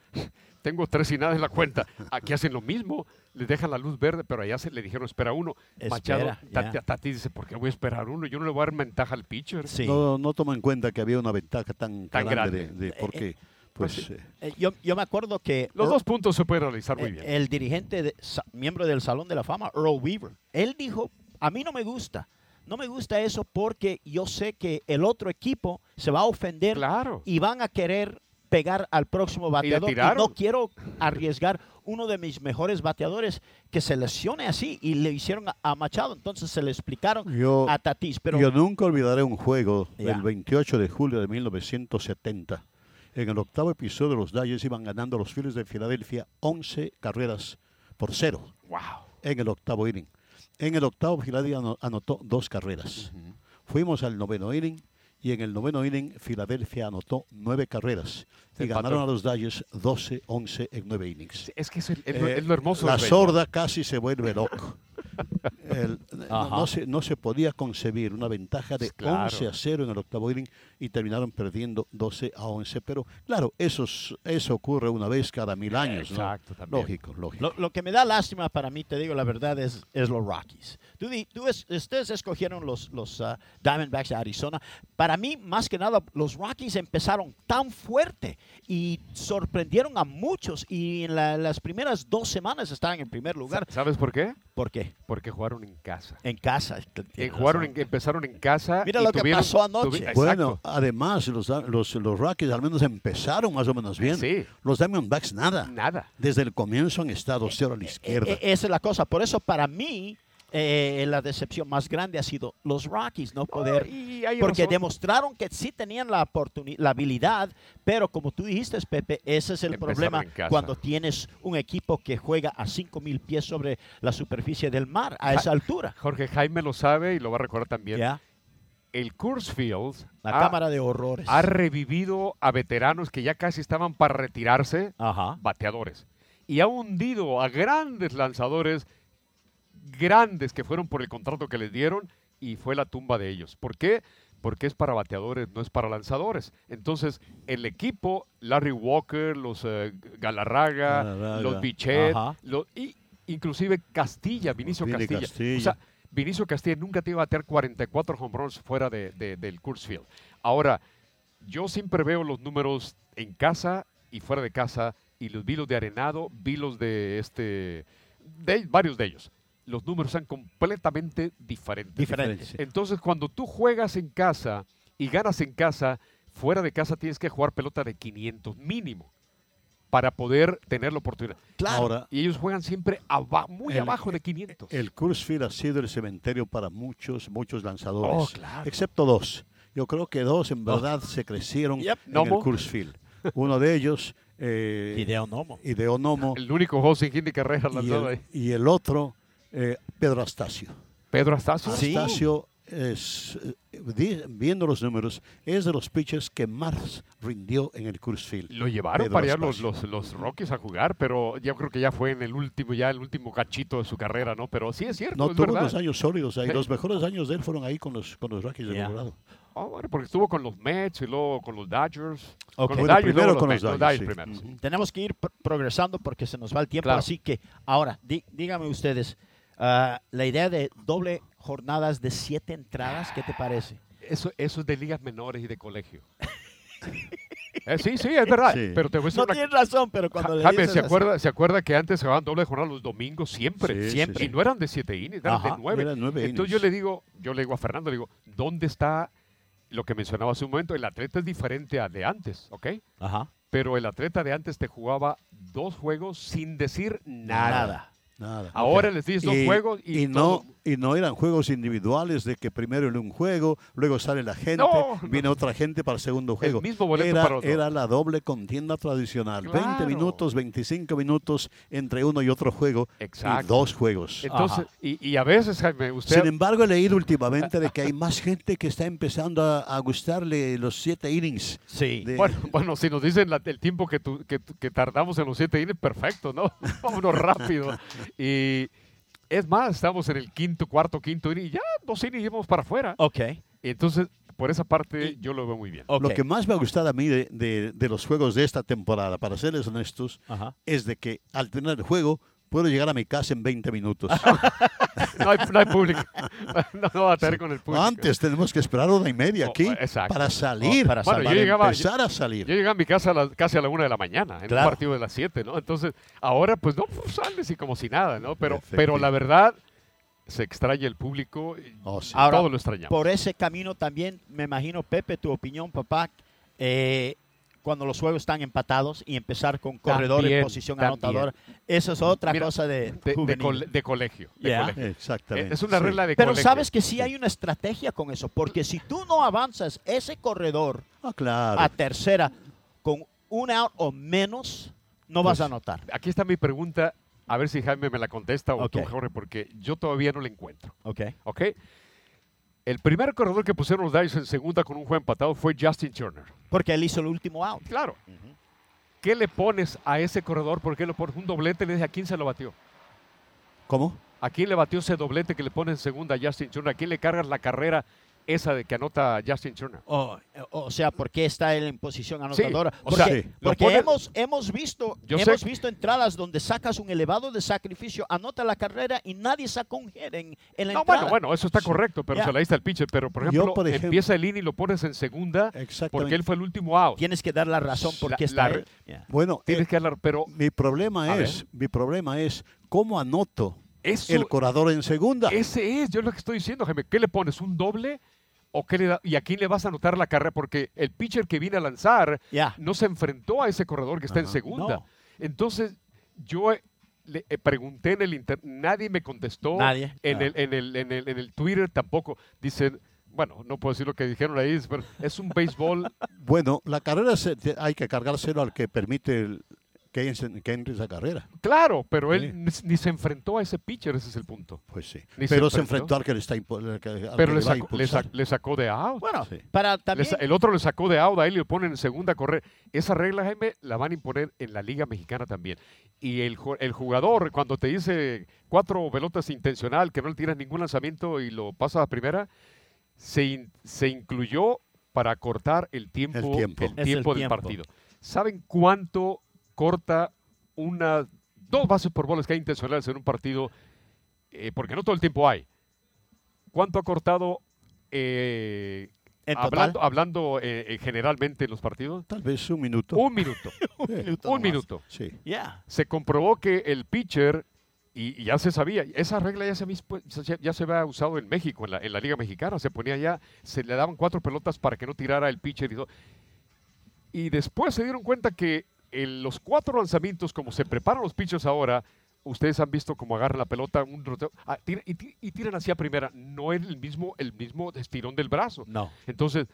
tengo tres y nada en la cuenta. Aquí hacen lo mismo, les dejan la luz verde, pero allá se le dijeron espera uno. Machado, Tati- ya. Tatis dice, ¿por qué voy a esperar uno? Yo no le voy a dar ventaja al pitcher. Sí. No, no toma en cuenta que había una ventaja tan, Tan grande. De, de- porque, pues, pues, eh, Eh, yo, yo me acuerdo que Los Earl- dos puntos se pueden realizar muy eh, bien. el dirigente, de- sa- miembro del Salón de la Fama, Earl Weaver, él dijo, a mí no me gusta. No me gusta eso porque yo sé que el otro equipo se va a ofender Claro. y van a querer pegar al próximo bateador. Y, no quiero arriesgar uno de mis mejores bateadores que se lesione así. Y le hicieron a, Machado. Entonces se le explicaron Yo- a Tatis. Pero yo nunca olvidaré un juego Ya. del 28 de julio de 1970. En el octavo episodio, los Dodgers iban ganando a los Phillies de Filadelfia 11 carreras por cero Wow. en el octavo inning. En el octavo, Filadelfia ano- anotó dos carreras. Fuimos al noveno inning y en el noveno inning, Filadelfia anotó nueve carreras y ganaron empató. a los Dodgers 12-11 en nueve innings. Es que es, el- es lo, Eh, es lo hermoso La sorda casi se vuelve loco. <laughs> El- no, no se, no se podía concebir una ventaja de Claro. 11 a 0 en el octavo inning y terminaron perdiendo 12 a 11. Pero claro, eso, es- eso ocurre una vez cada mil años. ¿no? Exacto, también. Lógico, lógico. Lo, lo que me da lástima para mí, te digo la verdad, es, es los Rockies. Tú, di- tú es- ustedes escogieron los, los ah, Diamondbacks de Arizona. Para mí, más que nada, los Rockies empezaron tan fuerte y sorprendieron a muchos. Y en la- las primeras dos semanas estaban en primer lugar. ¿Sabes por qué? ¿Por qué? Porque jugaron en casa. En casa. Eh, jugaron en- empezaron en casa. Mira y lo que pasó anoche. tuvi- Bueno. Además, los, los, los Rockies al menos empezaron más o menos bien. Sí. Los Diamondbacks nada. Nada. Desde el comienzo han estado cero a la Eh, izquierda. eh, esa es la cosa. Por eso, para mí, eh, la decepción más grande ha sido los Rockies no poder. y porque razón. demostraron que sí tenían la oportunidad, la habilidad, pero como tú dijiste, Pepe, ese es el Empezaron problema cuando tienes un equipo que juega a 5000 pies sobre la superficie del mar a Ja- esa altura. Jorge Jaime lo sabe y lo va a recordar también. ¿Ya? El Coors Field La ha, cámara de horrores. ha revivido a veteranos que ya casi estaban para retirarse, Ajá. bateadores. Y ha hundido a grandes lanzadores, grandes que fueron por el contrato que les dieron y fue la tumba de ellos. ¿Por qué? Porque es para bateadores, no es para lanzadores. Entonces, el equipo, Larry Walker, los eh, Galarraga, Galarraga. los Bichet, y inclusive Castilla, Vinicio Vini Castilla. Castilla. O sea, Vinicio Castilla nunca te iba a batear 44 home runs fuera de, de- del Coors Field. Ahora, yo siempre veo los números en casa y fuera de casa y los vi los de Arenado, vi los de este, de varios de ellos. Los números son completamente diferentes. Diferente. Sí. Entonces, cuando tú juegas en casa y ganas en casa, fuera de casa tienes que jugar pelota de 500 mínimo. Para poder tener la oportunidad. Claro. Ahora, Y ellos juegan siempre aba- muy El- abajo de 500. el Coors Field ha sido el cementerio para muchos, muchos lanzadores. Oh, claro. Excepto dos. Yo creo que dos en verdad se crecieron Yep. en Nomo. el Coors Field. Uno de ellos, eh, Hideo Nomo. Hideo Nomo, el único hit ni carrera y lanzado el, ahí. y el otro, eh, Pedro Astacio. Pedro Astacio. Sí. Astacio, es, eh, viendo los números, es de los pitchers que más rindió en el Coors Field. Lo llevaron para allá los, los, los Rockies a jugar, pero yo creo que ya fue en el último, ya el último cachito de su carrera, ¿no? Pero sí es cierto, No es tuvo verdad. unos años sólidos ahí. Sí. Los mejores años de él fueron ahí con los, con los Rockies de Yeah. Colorado. Ah, bueno, porque estuvo con los Mets y luego con los Dodgers. Ok. Con los Dodgers primero luego con Mets, los Dodgers, sí. primero. sí. Tenemos que ir pro- progresando porque se nos va el tiempo. Claro. Así que ahora, dí- díganme ustedes, ah, la idea de doble jornadas de siete entradas, ¿qué te parece? Eso, eso es de ligas menores y de colegio. <laughs> Eh, sí, sí, es verdad. Sí. Pero te voy a decir No una tienes razón, pero cuando le Jaime, dices ¿se acuerda, ¿se acuerda que antes se jugaban doble jornada los domingos siempre? Sí, Siempre. sí, Y no eran de siete innings, eran Ajá, de nueve. eran nueve Entonces innings. yo le digo, yo le digo a Fernando, le digo, ¿dónde está lo que mencionaba hace un momento? El atleta es diferente al de antes, ¿ok? Ajá. Pero el atleta de antes te jugaba dos juegos sin decir nada. Nada. Nada. Ahora les dices dos Y- juegos y, y todo- no y no eran juegos individuales de que primero en un juego, luego sale la gente, No, no. viene otra gente para el segundo juego. mismo boleto era, para otro. era la doble contienda tradicional, 20 Claro. minutos, 25 minutos entre uno y otro juego y Exacto. dos juegos. Entonces, y, y a veces, Jaime, usted... Sin embargo, he leído últimamente de que hay más gente que está empezando a, a gustarle los siete innings. Sí. de- Bueno, bueno, si nos dicen la- el tiempo que, tu- que, que tardamos en los siete innings, perfecto, ¿no? <laughs> Vámonos rápido. Y es más, estamos en el quinto, cuarto, quinto inning y ya dos innings y vamos para afuera. Ok. Y entonces, por esa parte, yo lo veo muy bien. ok. Lo que más me ha gustado a mí de, de- de los juegos de esta temporada, para serles honestos, Ajá. es de que al tener el juego puedo llegar a mi casa en 20 minutos. <laughs> No hay, no hay público. <laughs> No, no va a tener con el público. Antes tenemos que esperar una y media Oh, aquí para salir, Oh, para para, salir. Bueno, yo llegaba- empezar a salir. Yo llegué a mi casa a la- casi a la una de la mañana, en Claro. un partido de las siete, ¿no? Entonces, ahora pues no, pues, sales y como si nada, ¿no? Pero, Efectivo. pero la verdad, se extraña el público, y Oh, sí. Ahora, todo lo extrañamos. Por ese camino también, me imagino, Pepe, tu opinión, papá, eh, cuando los juegos están empatados y empezar con corredor También, en posición también. anotadora, eso es otra Mira, cosa de, de, colegio. de Yeah. colegio. Exactamente. Es una sí. regla de Pero colegio. sabes que sí hay una estrategia con eso, porque si tú no avanzas ese corredor Ah, claro. a tercera con un out o menos, no vas Pues, a anotar. Aquí está mi pregunta, a ver si Jaime me la contesta o tú, Ok. Jorge, porque yo todavía no la encuentro. Ok. ¿Ok? El primer corredor que pusieron los Dodgers en segunda con un juego empatado fue Justin Turner. Porque él hizo el último out. Claro. ¿Qué le pones a ese corredor? ¿Por qué le pones un doblete? Le dije, ¿a quién se lo batió? ¿Cómo? ¿A quién le batió ese doblete que le pones en segunda a Justin Turner? ¿A quién le cargas la carrera esa de que anota Justin Turner? O, o sea, ¿por qué está él en posición anotadora? o porque sea, Sí. lo porque pone- hemos, hemos visto Yo hemos visto entradas donde sacas un elevado de sacrificio, anota la carrera y nadie saca un hit en, en la No, entrada. bueno, bueno, eso está correcto, pero se la diste al pitcher. Pero, por Yo, ejemplo, por ejemplo- empieza el inning y lo pones en segunda porque él fue el último out. Tienes que dar la razón por La- qué está la- él. Ya. Bueno, Tienes eh, que hablar, pero mi problema A es, mi problema es cómo anoto eso, el corredor en segunda. ese es, yo lo que estoy diciendo, Jaime. ¿Qué le pones? ¿Un doble? ¿O qué le da- ¿Y a quién le vas a anotar la carrera? Porque el pitcher que viene a lanzar no se enfrentó a ese corredor que está en segunda. No. Entonces, yo eh, le eh, pregunté en el internet, nadie me contestó. Nadie. En, Ah. el, en, el, en, el, en el Twitter tampoco. Dicen, bueno, no puedo decir lo que dijeron ahí, pero es un béisbol. <laughs> Bueno, la carrera se- hay que cargárselo al que permite el- que, en- que entre esa carrera. claro, pero él Sí. ni, ni se enfrentó a ese pitcher, ese es el punto. Pues sí. Ni Pero se enfrentó. enfrentó al que le está impo- al que- al Pero que le sacó, le, impulsar. sa- le sacó de out. Bueno, Sí. para también sa- el otro le sacó de out a él y lo ponen en segunda correr. Esa regla, Jaime, la van a imponer en la Liga Mexicana también. Y el, el jugador, cuando te dice cuatro pelotas intencional, que no le tiras ningún lanzamiento y lo pasa a primera, se, in- se incluyó para cortar el tiempo, El tiempo. Es el tiempo del tiempo. partido. ¿Saben cuánto corta una dos bases por bolas que hay intencionales en un partido? Eh, porque no todo el tiempo hay. ¿Cuánto ha cortado eh, en total. hablando, hablando eh, generalmente en los partidos? Tal vez un minuto. Un minuto. <laughs> Sí, minuto un minuto. sí. Se comprobó que el pitcher, y, y ya se sabía, esa regla ya se, ya, ya se había usado en México, en la, en la Liga Mexicana. Se ponía ya, se le daban cuatro pelotas para que no tirara el pitcher y todo. Y después se dieron cuenta que en los cuatro lanzamientos, como se preparan los pitchers ahora, ustedes han visto cómo agarran la pelota un roteo, ah, tira- y, y tiran hacia primera. No es el mismo, el mismo estirón del brazo. No. Entonces,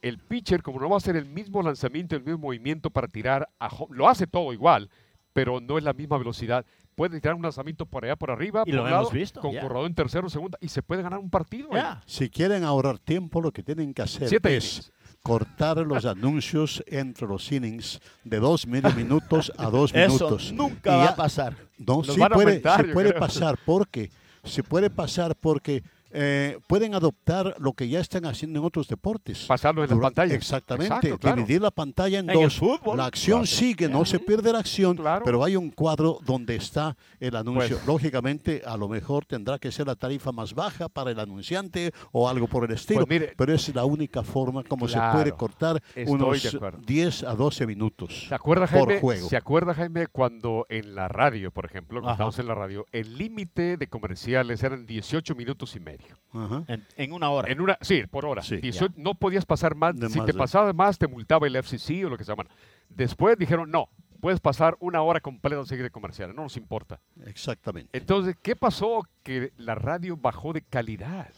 el pitcher, como no va a hacer el mismo lanzamiento, el mismo movimiento para tirar, a home- lo hace todo igual, pero no es la misma velocidad. Puede tirar un lanzamiento por allá, por arriba, Y por lo un hemos lado, visto, con ya. corredor en tercero, segunda, y se puede ganar un partido. Ya. Si quieren ahorrar tiempo, lo que tienen que hacer Siete es innings. Cortar los <laughs> anuncios entre los innings de dos medio minutos a <laughs> dos Eso minutos. nunca Y va a pasar. No, sí puede, aumentar, sí puede pasar porque se puede pasar porque eh, pueden adoptar lo que ya están haciendo en otros deportes. Pasarlo en la pantalla. Exactamente, Exacto, claro. dividir la pantalla en, dos. fútbol. La acción Claro. sigue, no se pierde la acción, Claro. pero hay un cuadro donde está el anuncio. Pues- Lógicamente, a lo mejor tendrá que ser la tarifa más baja para el anunciante o algo por el estilo, Pues mire- pero es la única forma como se puede cortar unos de acuerdo. 10 a 12 minutos ¿Se acuerda, por juego. ¿Se acuerda, Jaime, cuando en la radio, por ejemplo, cuando estábamos en la radio, el límite de comerciales eran 18 minutos y medio? Ajá. En, en una hora. En una, sí, por hora. Sí. 18 no podías pasar más. De si más te de- pasabas más, te multaba el FCC o lo que se llama. Después dijeron, no, puedes pasar una hora completa seguir de comerciales, no nos importa. Exactamente. Entonces, ¿qué pasó? Que la radio bajó de calidad.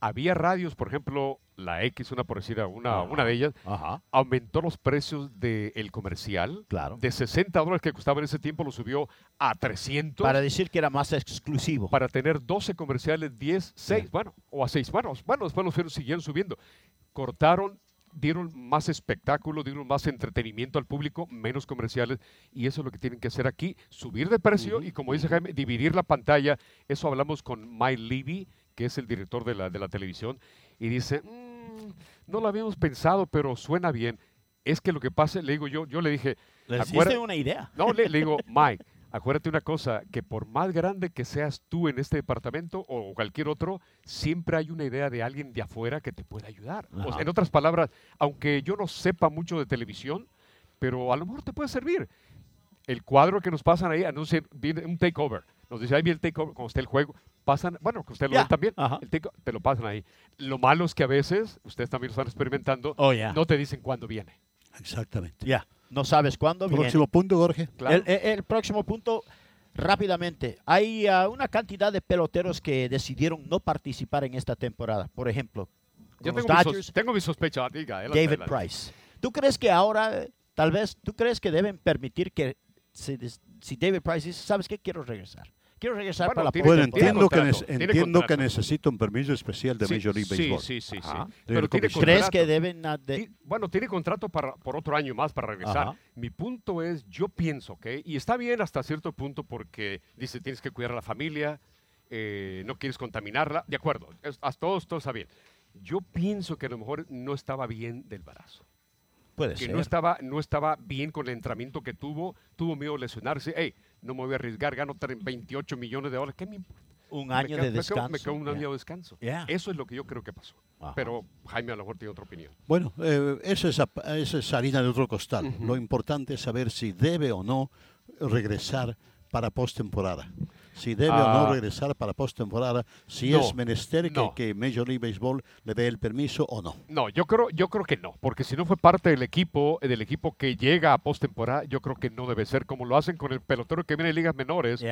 Había radios, por ejemplo, la X, una por decir una, una de ellas, Ajá. aumentó los precios del comercial. Claro. De 60 dólares que costaba en ese tiempo, lo subió a 300 Para decir que era más exclusivo. para tener 12 comerciales, 10, 6, bueno, o a 6, bueno, bueno, después los fueron- siguieron subiendo. Cortaron, dieron más espectáculo, dieron más entretenimiento al público, menos comerciales, y eso es lo que tienen que hacer aquí, subir de precio y como dice Jaime, dividir la pantalla. Eso hablamos con Mike Levy, que es el director de la, de la televisión, y dice, "Mm, no lo habíamos pensado, pero suena bien. Es que lo que pasa, le digo yo, yo le dije, acuerda- diste una idea. no, le, le digo, Mike, acuérdate una cosa, que por más grande que seas tú en este departamento o cualquier otro, siempre hay una idea de alguien de afuera que te puede ayudar. O sea, en otras palabras, aunque yo no sepa mucho de televisión, pero a lo mejor te puede servir. El cuadro que nos pasan ahí anuncia un takeover. Nos dice, ahí viene el takeover, cuando esté el juego. Pasan, bueno, que usted lo Ya, ven también, ajá. el take- te lo pasan ahí. Lo malo es que a veces, ustedes también lo están experimentando, Oh, ya. no te dicen cuándo viene. Exactamente. Ya. No sabes cuándo viene. Próximo punto, Jorge. Claro. El, el- el próximo punto, rápidamente. Hay ah, una cantidad de peloteros que decidieron no participar en esta temporada. Por ejemplo, Yo tengo mi, sos- Dodgers, tengo mi sospecha, diga. él David. Price. ¿Tú crees que ahora, tal vez, tú crees que deben permitir que des- si David Price dice, ¿sabes qué? Quiero regresar. Quiero regresar Bueno, para la tiene- Bueno, postemporada"? entiendo, que, contrato, entiendo que necesita un permiso especial de Sí, Major League Baseball. Sí, sí, sí. Ajá. Pero tiene. ¿Crees que deben de- Bueno, tiene contrato para, por otro año más para regresar. Ajá. Mi punto es, yo pienso, ¿ok? Y está bien hasta cierto punto porque dice, tienes que cuidar a la familia, eh, no quieres contaminarla. De acuerdo, es- hasta todo, todo está bien. Yo pienso que a lo mejor no estaba bien del brazo. puede Que ser? no estaba, no estaba bien con el entrenamiento que tuvo. Tuvo miedo de lesionarse. Hey, no me voy a arriesgar, gano tre- 28 millones de dólares. ¿Qué me importa? un Me año quedo- de me quedo- descanso. Me quedo un año de descanso. Eso es lo que yo creo que pasó. Ajá. Pero Jaime a lo mejor tiene otra opinión. Bueno, eh, eso, es, eso es harina de otro costal. Lo importante es saber si debe o no regresar para postemporada. Si debe o Ah. no regresar para postemporada, si No, es menester que, no. que Major League Baseball le dé el permiso o no. No, yo creo, yo creo que no, porque si no fue parte del equipo, del equipo que llega a postemporada, yo creo que no debe ser como lo hacen con el pelotero que viene de ligas menores,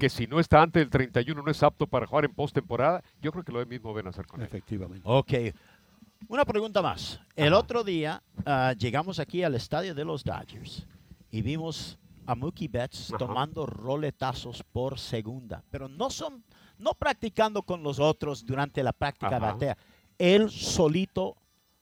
que si no está antes del 31 no es apto para jugar en postemporada, yo creo que lo mismo ven a hacer con él. Efectivamente. Ok. Una pregunta más. El otro día ah, llegamos aquí al estadio de los Dodgers y vimos a Mookie Betts Ajá. tomando roletazos por segunda, pero no son, no practicando con los otros durante la práctica de Ajá. batea. Él solito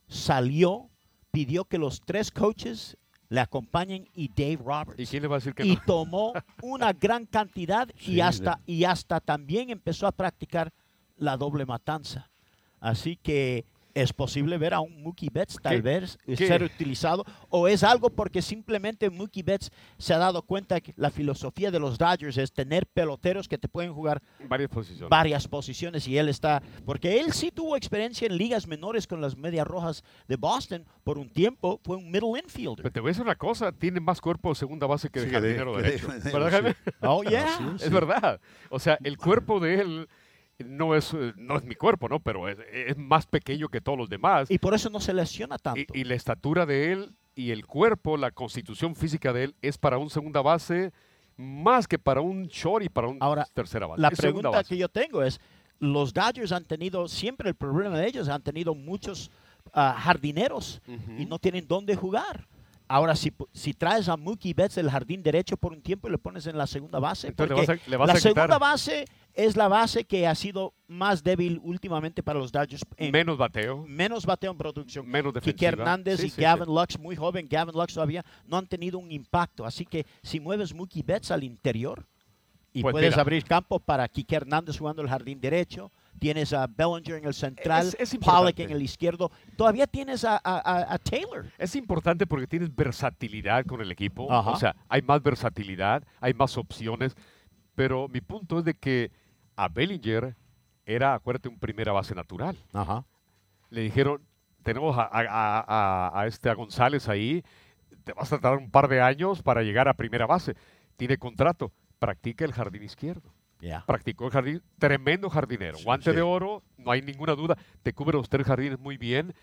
salió, pidió que los tres coaches le acompañen y Dave Roberts ¿Y quién le va a decir que y no? tomó una gran cantidad <laughs> y Sí, hasta y hasta también empezó a practicar la doble matanza. Así que es posible ver a un Mookie Betts tal ¿Qué? vez ¿Qué? ser utilizado o es algo porque simplemente Mookie Betts se ha dado cuenta que la filosofía de los Dodgers es tener peloteros que te pueden jugar Varias posiciones. varias posiciones y él está porque él sí tuvo experiencia en ligas menores con las Medias Rojas de Boston por un tiempo fue un middle infielder. Pero te voy a decir una cosa, tiene más cuerpo de segunda base que de Sí, jardinero de- derecho. que de- <laughs> ¿Verdad, sí. Jaime? Oh yeah. Es verdad. O sea, el cuerpo de él no es, eh, no es mi cuerpo, ¿no? Pero es, es más pequeño que todos los demás. Y por eso no se lesiona tanto. Y, y la estatura de él y el cuerpo, la constitución física de él es para un segunda base más que para un short y para un Ahora, tercera base. La Es pregunta que yo tengo es, los Dodgers han tenido, siempre el problema de ellos, han tenido muchos ah, jardineros y no tienen dónde jugar. Ahora, si, si traes a Mookie Betts del jardín derecho por un tiempo y le pones en la segunda base, Entonces le porque vas a- le vas la a segunda base es la base que ha sido más débil últimamente para los Dodgers. En Menos bateo. menos bateo en producción. Menos defensiva. Hernández Sí, y sí, Gavin sí. Lux, muy joven, Gavin Lux todavía no han tenido un impacto. Así que si mueves Mookie Betts al interior y Pues puedes mira. abrir campo para Quique Hernández jugando el jardín derecho, tienes a Bellinger en el central, Es- es Pollock en el izquierdo, todavía tienes a, a- a- a Taylor. Es importante porque tienes versatilidad con el equipo. Ajá. O sea, hay más versatilidad, hay más opciones. Pero mi punto es de que a Bellinger era, acuérdate, un primera base natural. Ajá. Le dijeron, tenemos a- a este, a González ahí, te vas a tardar un par de años para llegar a primera base. Tiene contrato, practica el jardín izquierdo. Ya. Practicó el jardín, tremendo jardinero. Guante sí. de oro, no hay ninguna duda. Te cubre los tres jardines muy bien.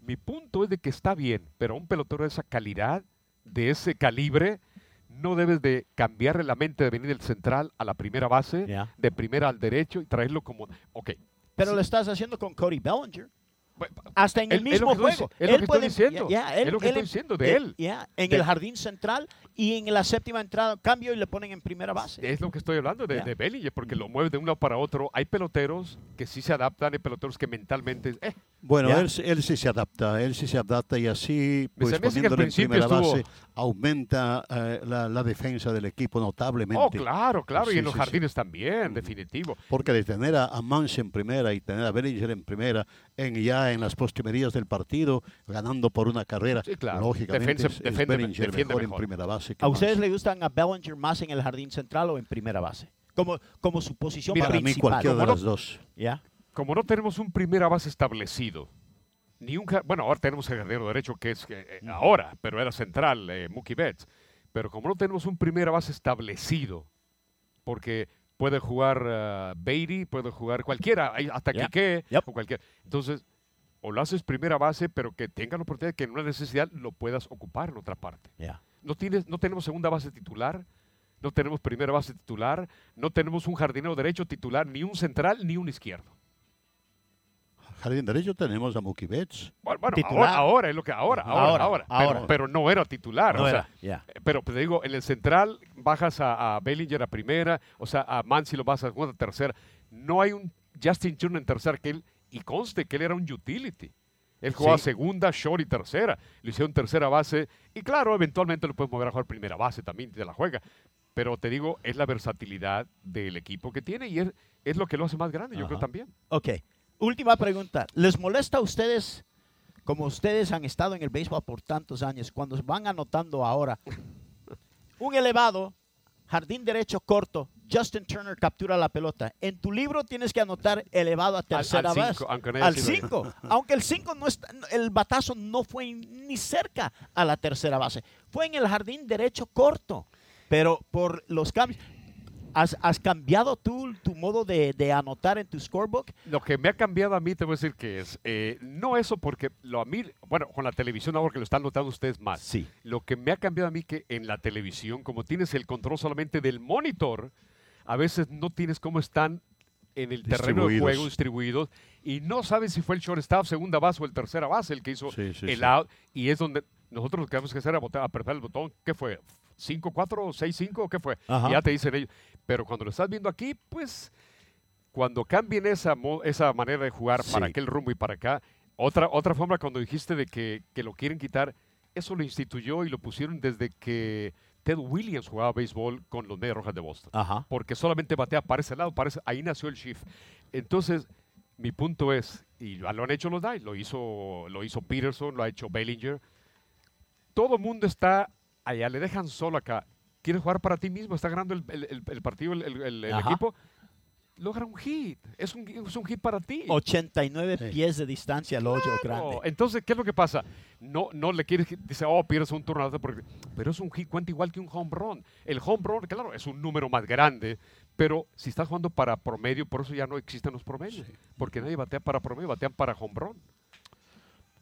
Mi punto es de que está bien, pero un pelotero de esa calidad, de ese calibre, no debes de cambiarle la mente de venir del central a la primera base, Ya. de primera al derecho y traerlo como... Ok. Pero Sí. lo estás haciendo con Cody Bellinger. Bueno, Hasta en el mismo estoy juego. lo que estoy diciendo. él- Es lo que estoy en- diciendo de él. en De- el jardín central y en la séptima entrada cambio y le ponen en primera base. Es lo que estoy hablando de, Ya. de Bellinger, porque lo mueves de un lado para otro. Hay peloteros que sí se adaptan, hay peloteros que mentalmente... eh, Bueno, él, sí- él sí se adapta, él sí se adapta y así, pues poniéndolo en primera estuvo- base, aumenta eh, la, la defensa del equipo notablemente. Oh, claro, claro. y Sí, en los sí, sí. jardines también, definitivo. Porque de tener a, a Mans en primera y tener a Bellinger en primera, en ya en las postrimerías del partido, ganando por una carrera, Sí, claro. lógicamente Defiende- es, es defiende- Bellinger defiende mejor, mejor. en primera base. Que ¿A ustedes Mans. le gustan a Bellinger más en el jardín central o en primera base? Como, como su posición Mira, Para mí principal. cualquiera de las dos. ¿Ya? Como no tenemos un primera base establecido, ni un... Bueno, ahora tenemos el jardinero derecho que es eh, eh, ahora, pero era central, eh, Mookie Betts. Pero como no tenemos un primera base establecido, porque puede jugar eh, Beatty, puede jugar cualquiera, hasta Ya. Quique Yep. o cualquiera. Entonces, o lo haces primera base, pero que tenga la oportunidad de que en una necesidad lo puedas ocupar en otra parte. Ya. No, tienes, no tenemos segunda base titular, no tenemos primera base titular, no tenemos un jardinero derecho titular, ni un central, ni un izquierdo. Jardín derecho tenemos a Mookie Betts. Bueno, ahora, ahora es lo que ahora, ahora, Ahora, ahora. ahora. Pero, pero no era titular. No o era, sea, eh, Pero te digo, en el central bajas a, a Bellinger a primera, o sea, a Mansi lo vas a segunda, tercera. No hay un Justin Turner en tercera que él, y conste que él era un utility. Él jugaba Sí. segunda, short y tercera. Le hicieron tercera base. Y claro, eventualmente lo puedes mover a jugar primera base también, te la juega. Pero te digo, es la versatilidad del equipo que tiene y es, es lo que lo hace más grande, yo creo también. Ok. Última pregunta. ¿Les molesta a ustedes, como ustedes han estado en el béisbol por tantos años, cuando van anotando ahora un elevado, jardín derecho corto, Justin Turner captura la pelota? En tu libro tienes que anotar elevado a tercera al base. cinco, haya Al sido ahí. 5. Aunque el 5 no está, el batazo no fue ni cerca a la tercera base. Fue en el jardín derecho corto. Pero por los cambios. ¿Has, has cambiado tú tu modo de, de anotar en tu scorebook? Lo que me ha cambiado a mí, te voy a decir que es, eh, no eso porque lo a mí, bueno, con la televisión ahora que lo están notando ustedes más, Sí. lo que me ha cambiado a mí que en la televisión, como tienes el control solamente del monitor, a veces no tienes cómo están en el terreno de juego distribuidos y no sabes si fue el shortstop, segunda base o el tercera base el que hizo Sí, sí, el sí. out y es donde nosotros lo que tenemos que hacer es apretar el botón, ¿qué fue? ¿5-4 o 6-5 o qué fue? Ajá. Y ya te dicen ellos. Pero cuando lo estás viendo aquí, pues cuando cambien esa, esa manera de jugar para aquel rumbo y para acá, otra, otra forma cuando dijiste de que, que lo quieren quitar, eso lo instituyó y lo pusieron desde que Ted Williams jugaba béisbol con los Medias Rojas de Boston. Ajá. Porque solamente batea para ese lado, para ese- ahí nació el shift. Entonces, mi punto es, y lo han hecho los Dyes, lo hizo, lo hizo Peterson, lo ha hecho Bellinger. Todo el mundo está allá, le dejan solo acá. ¿Quieres jugar para ti mismo? ¿Está ganando el, el- partido el, equipo? Logra un hit. Es un, es un hit para ti. 89 Sí. pies de distancia al hoyo grande. Entonces, ¿qué es lo que pasa? No, no le quieres, dice, oh, pierdes un turno, porque, pero es un hit, cuenta igual que un home run. El home run, claro, es un número más grande, pero si estás jugando para promedio, por eso ya no existen los promedios, porque nadie batea para promedio, batean para home run.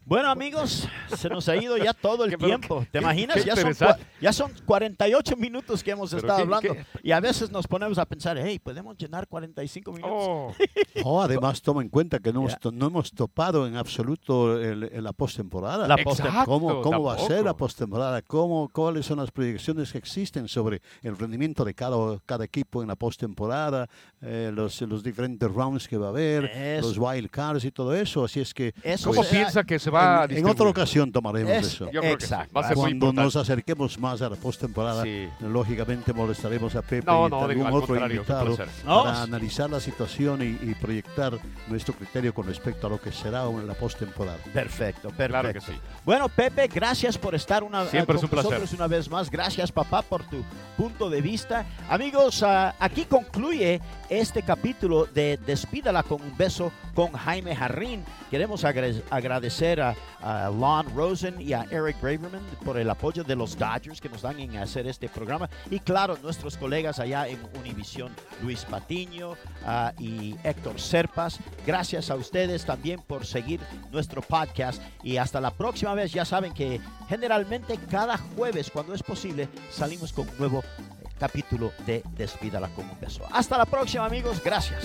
Bueno, amigos, se nos ha ido ya todo el <laughs> tiempo. ¿Te imaginas? Ya son, ya son 48 minutos que hemos estado qué- hablando. qué- Y a veces nos ponemos a pensar, hey, ¿podemos llenar 45 minutos? Oh, <laughs> Oh, además, toma en cuenta que no, to- no hemos topado en absoluto el- el- la postemporada. La Exacto, post- ¿Cómo, cómo va a ser la postemporada? ¿Cómo, ¿Cuáles son las proyecciones que existen sobre el rendimiento de cada, cada equipo en la postemporada? eh, los, los diferentes rounds que va a haber, Eso. los wild cards y todo eso. Así es que Eso ¿Cómo será- piensa que se va a en, en otra ocasión tomaremos Es- eso. Yo creo que sí. Exacto. Va a ser muy Cuando nos acerquemos más a la postemporada, Sí. lógicamente molestaremos a Pepe No, y no, algún digo, al otro invitado para analizar la situación y, y proyectar nuestro criterio con respecto a lo que será en la postemporada. Perfecto, perfecto. Claro que sí. Bueno, Pepe, gracias por estar una, Siempre eh, es un con placer. nosotros una vez más. Gracias, papá, por tu punto de vista. Amigos, ah, aquí concluye este capítulo de Despídala con un beso con Jaime Jarrín. Queremos agre- agradecer a, a Lon Rosen y a Eric Braverman por el apoyo de los Dodgers que nos dan en hacer este programa. Y claro, nuestros colegas allá en Univisión, Luis Patiño ah, y Héctor Serpas. Gracias a ustedes también por seguir nuestro podcast. Y hasta la próxima vez, ya saben que generalmente cada jueves, cuando es posible, salimos con un nuevo eh, capítulo de Despídala con un beso. Hasta la próxima, amigos. Gracias.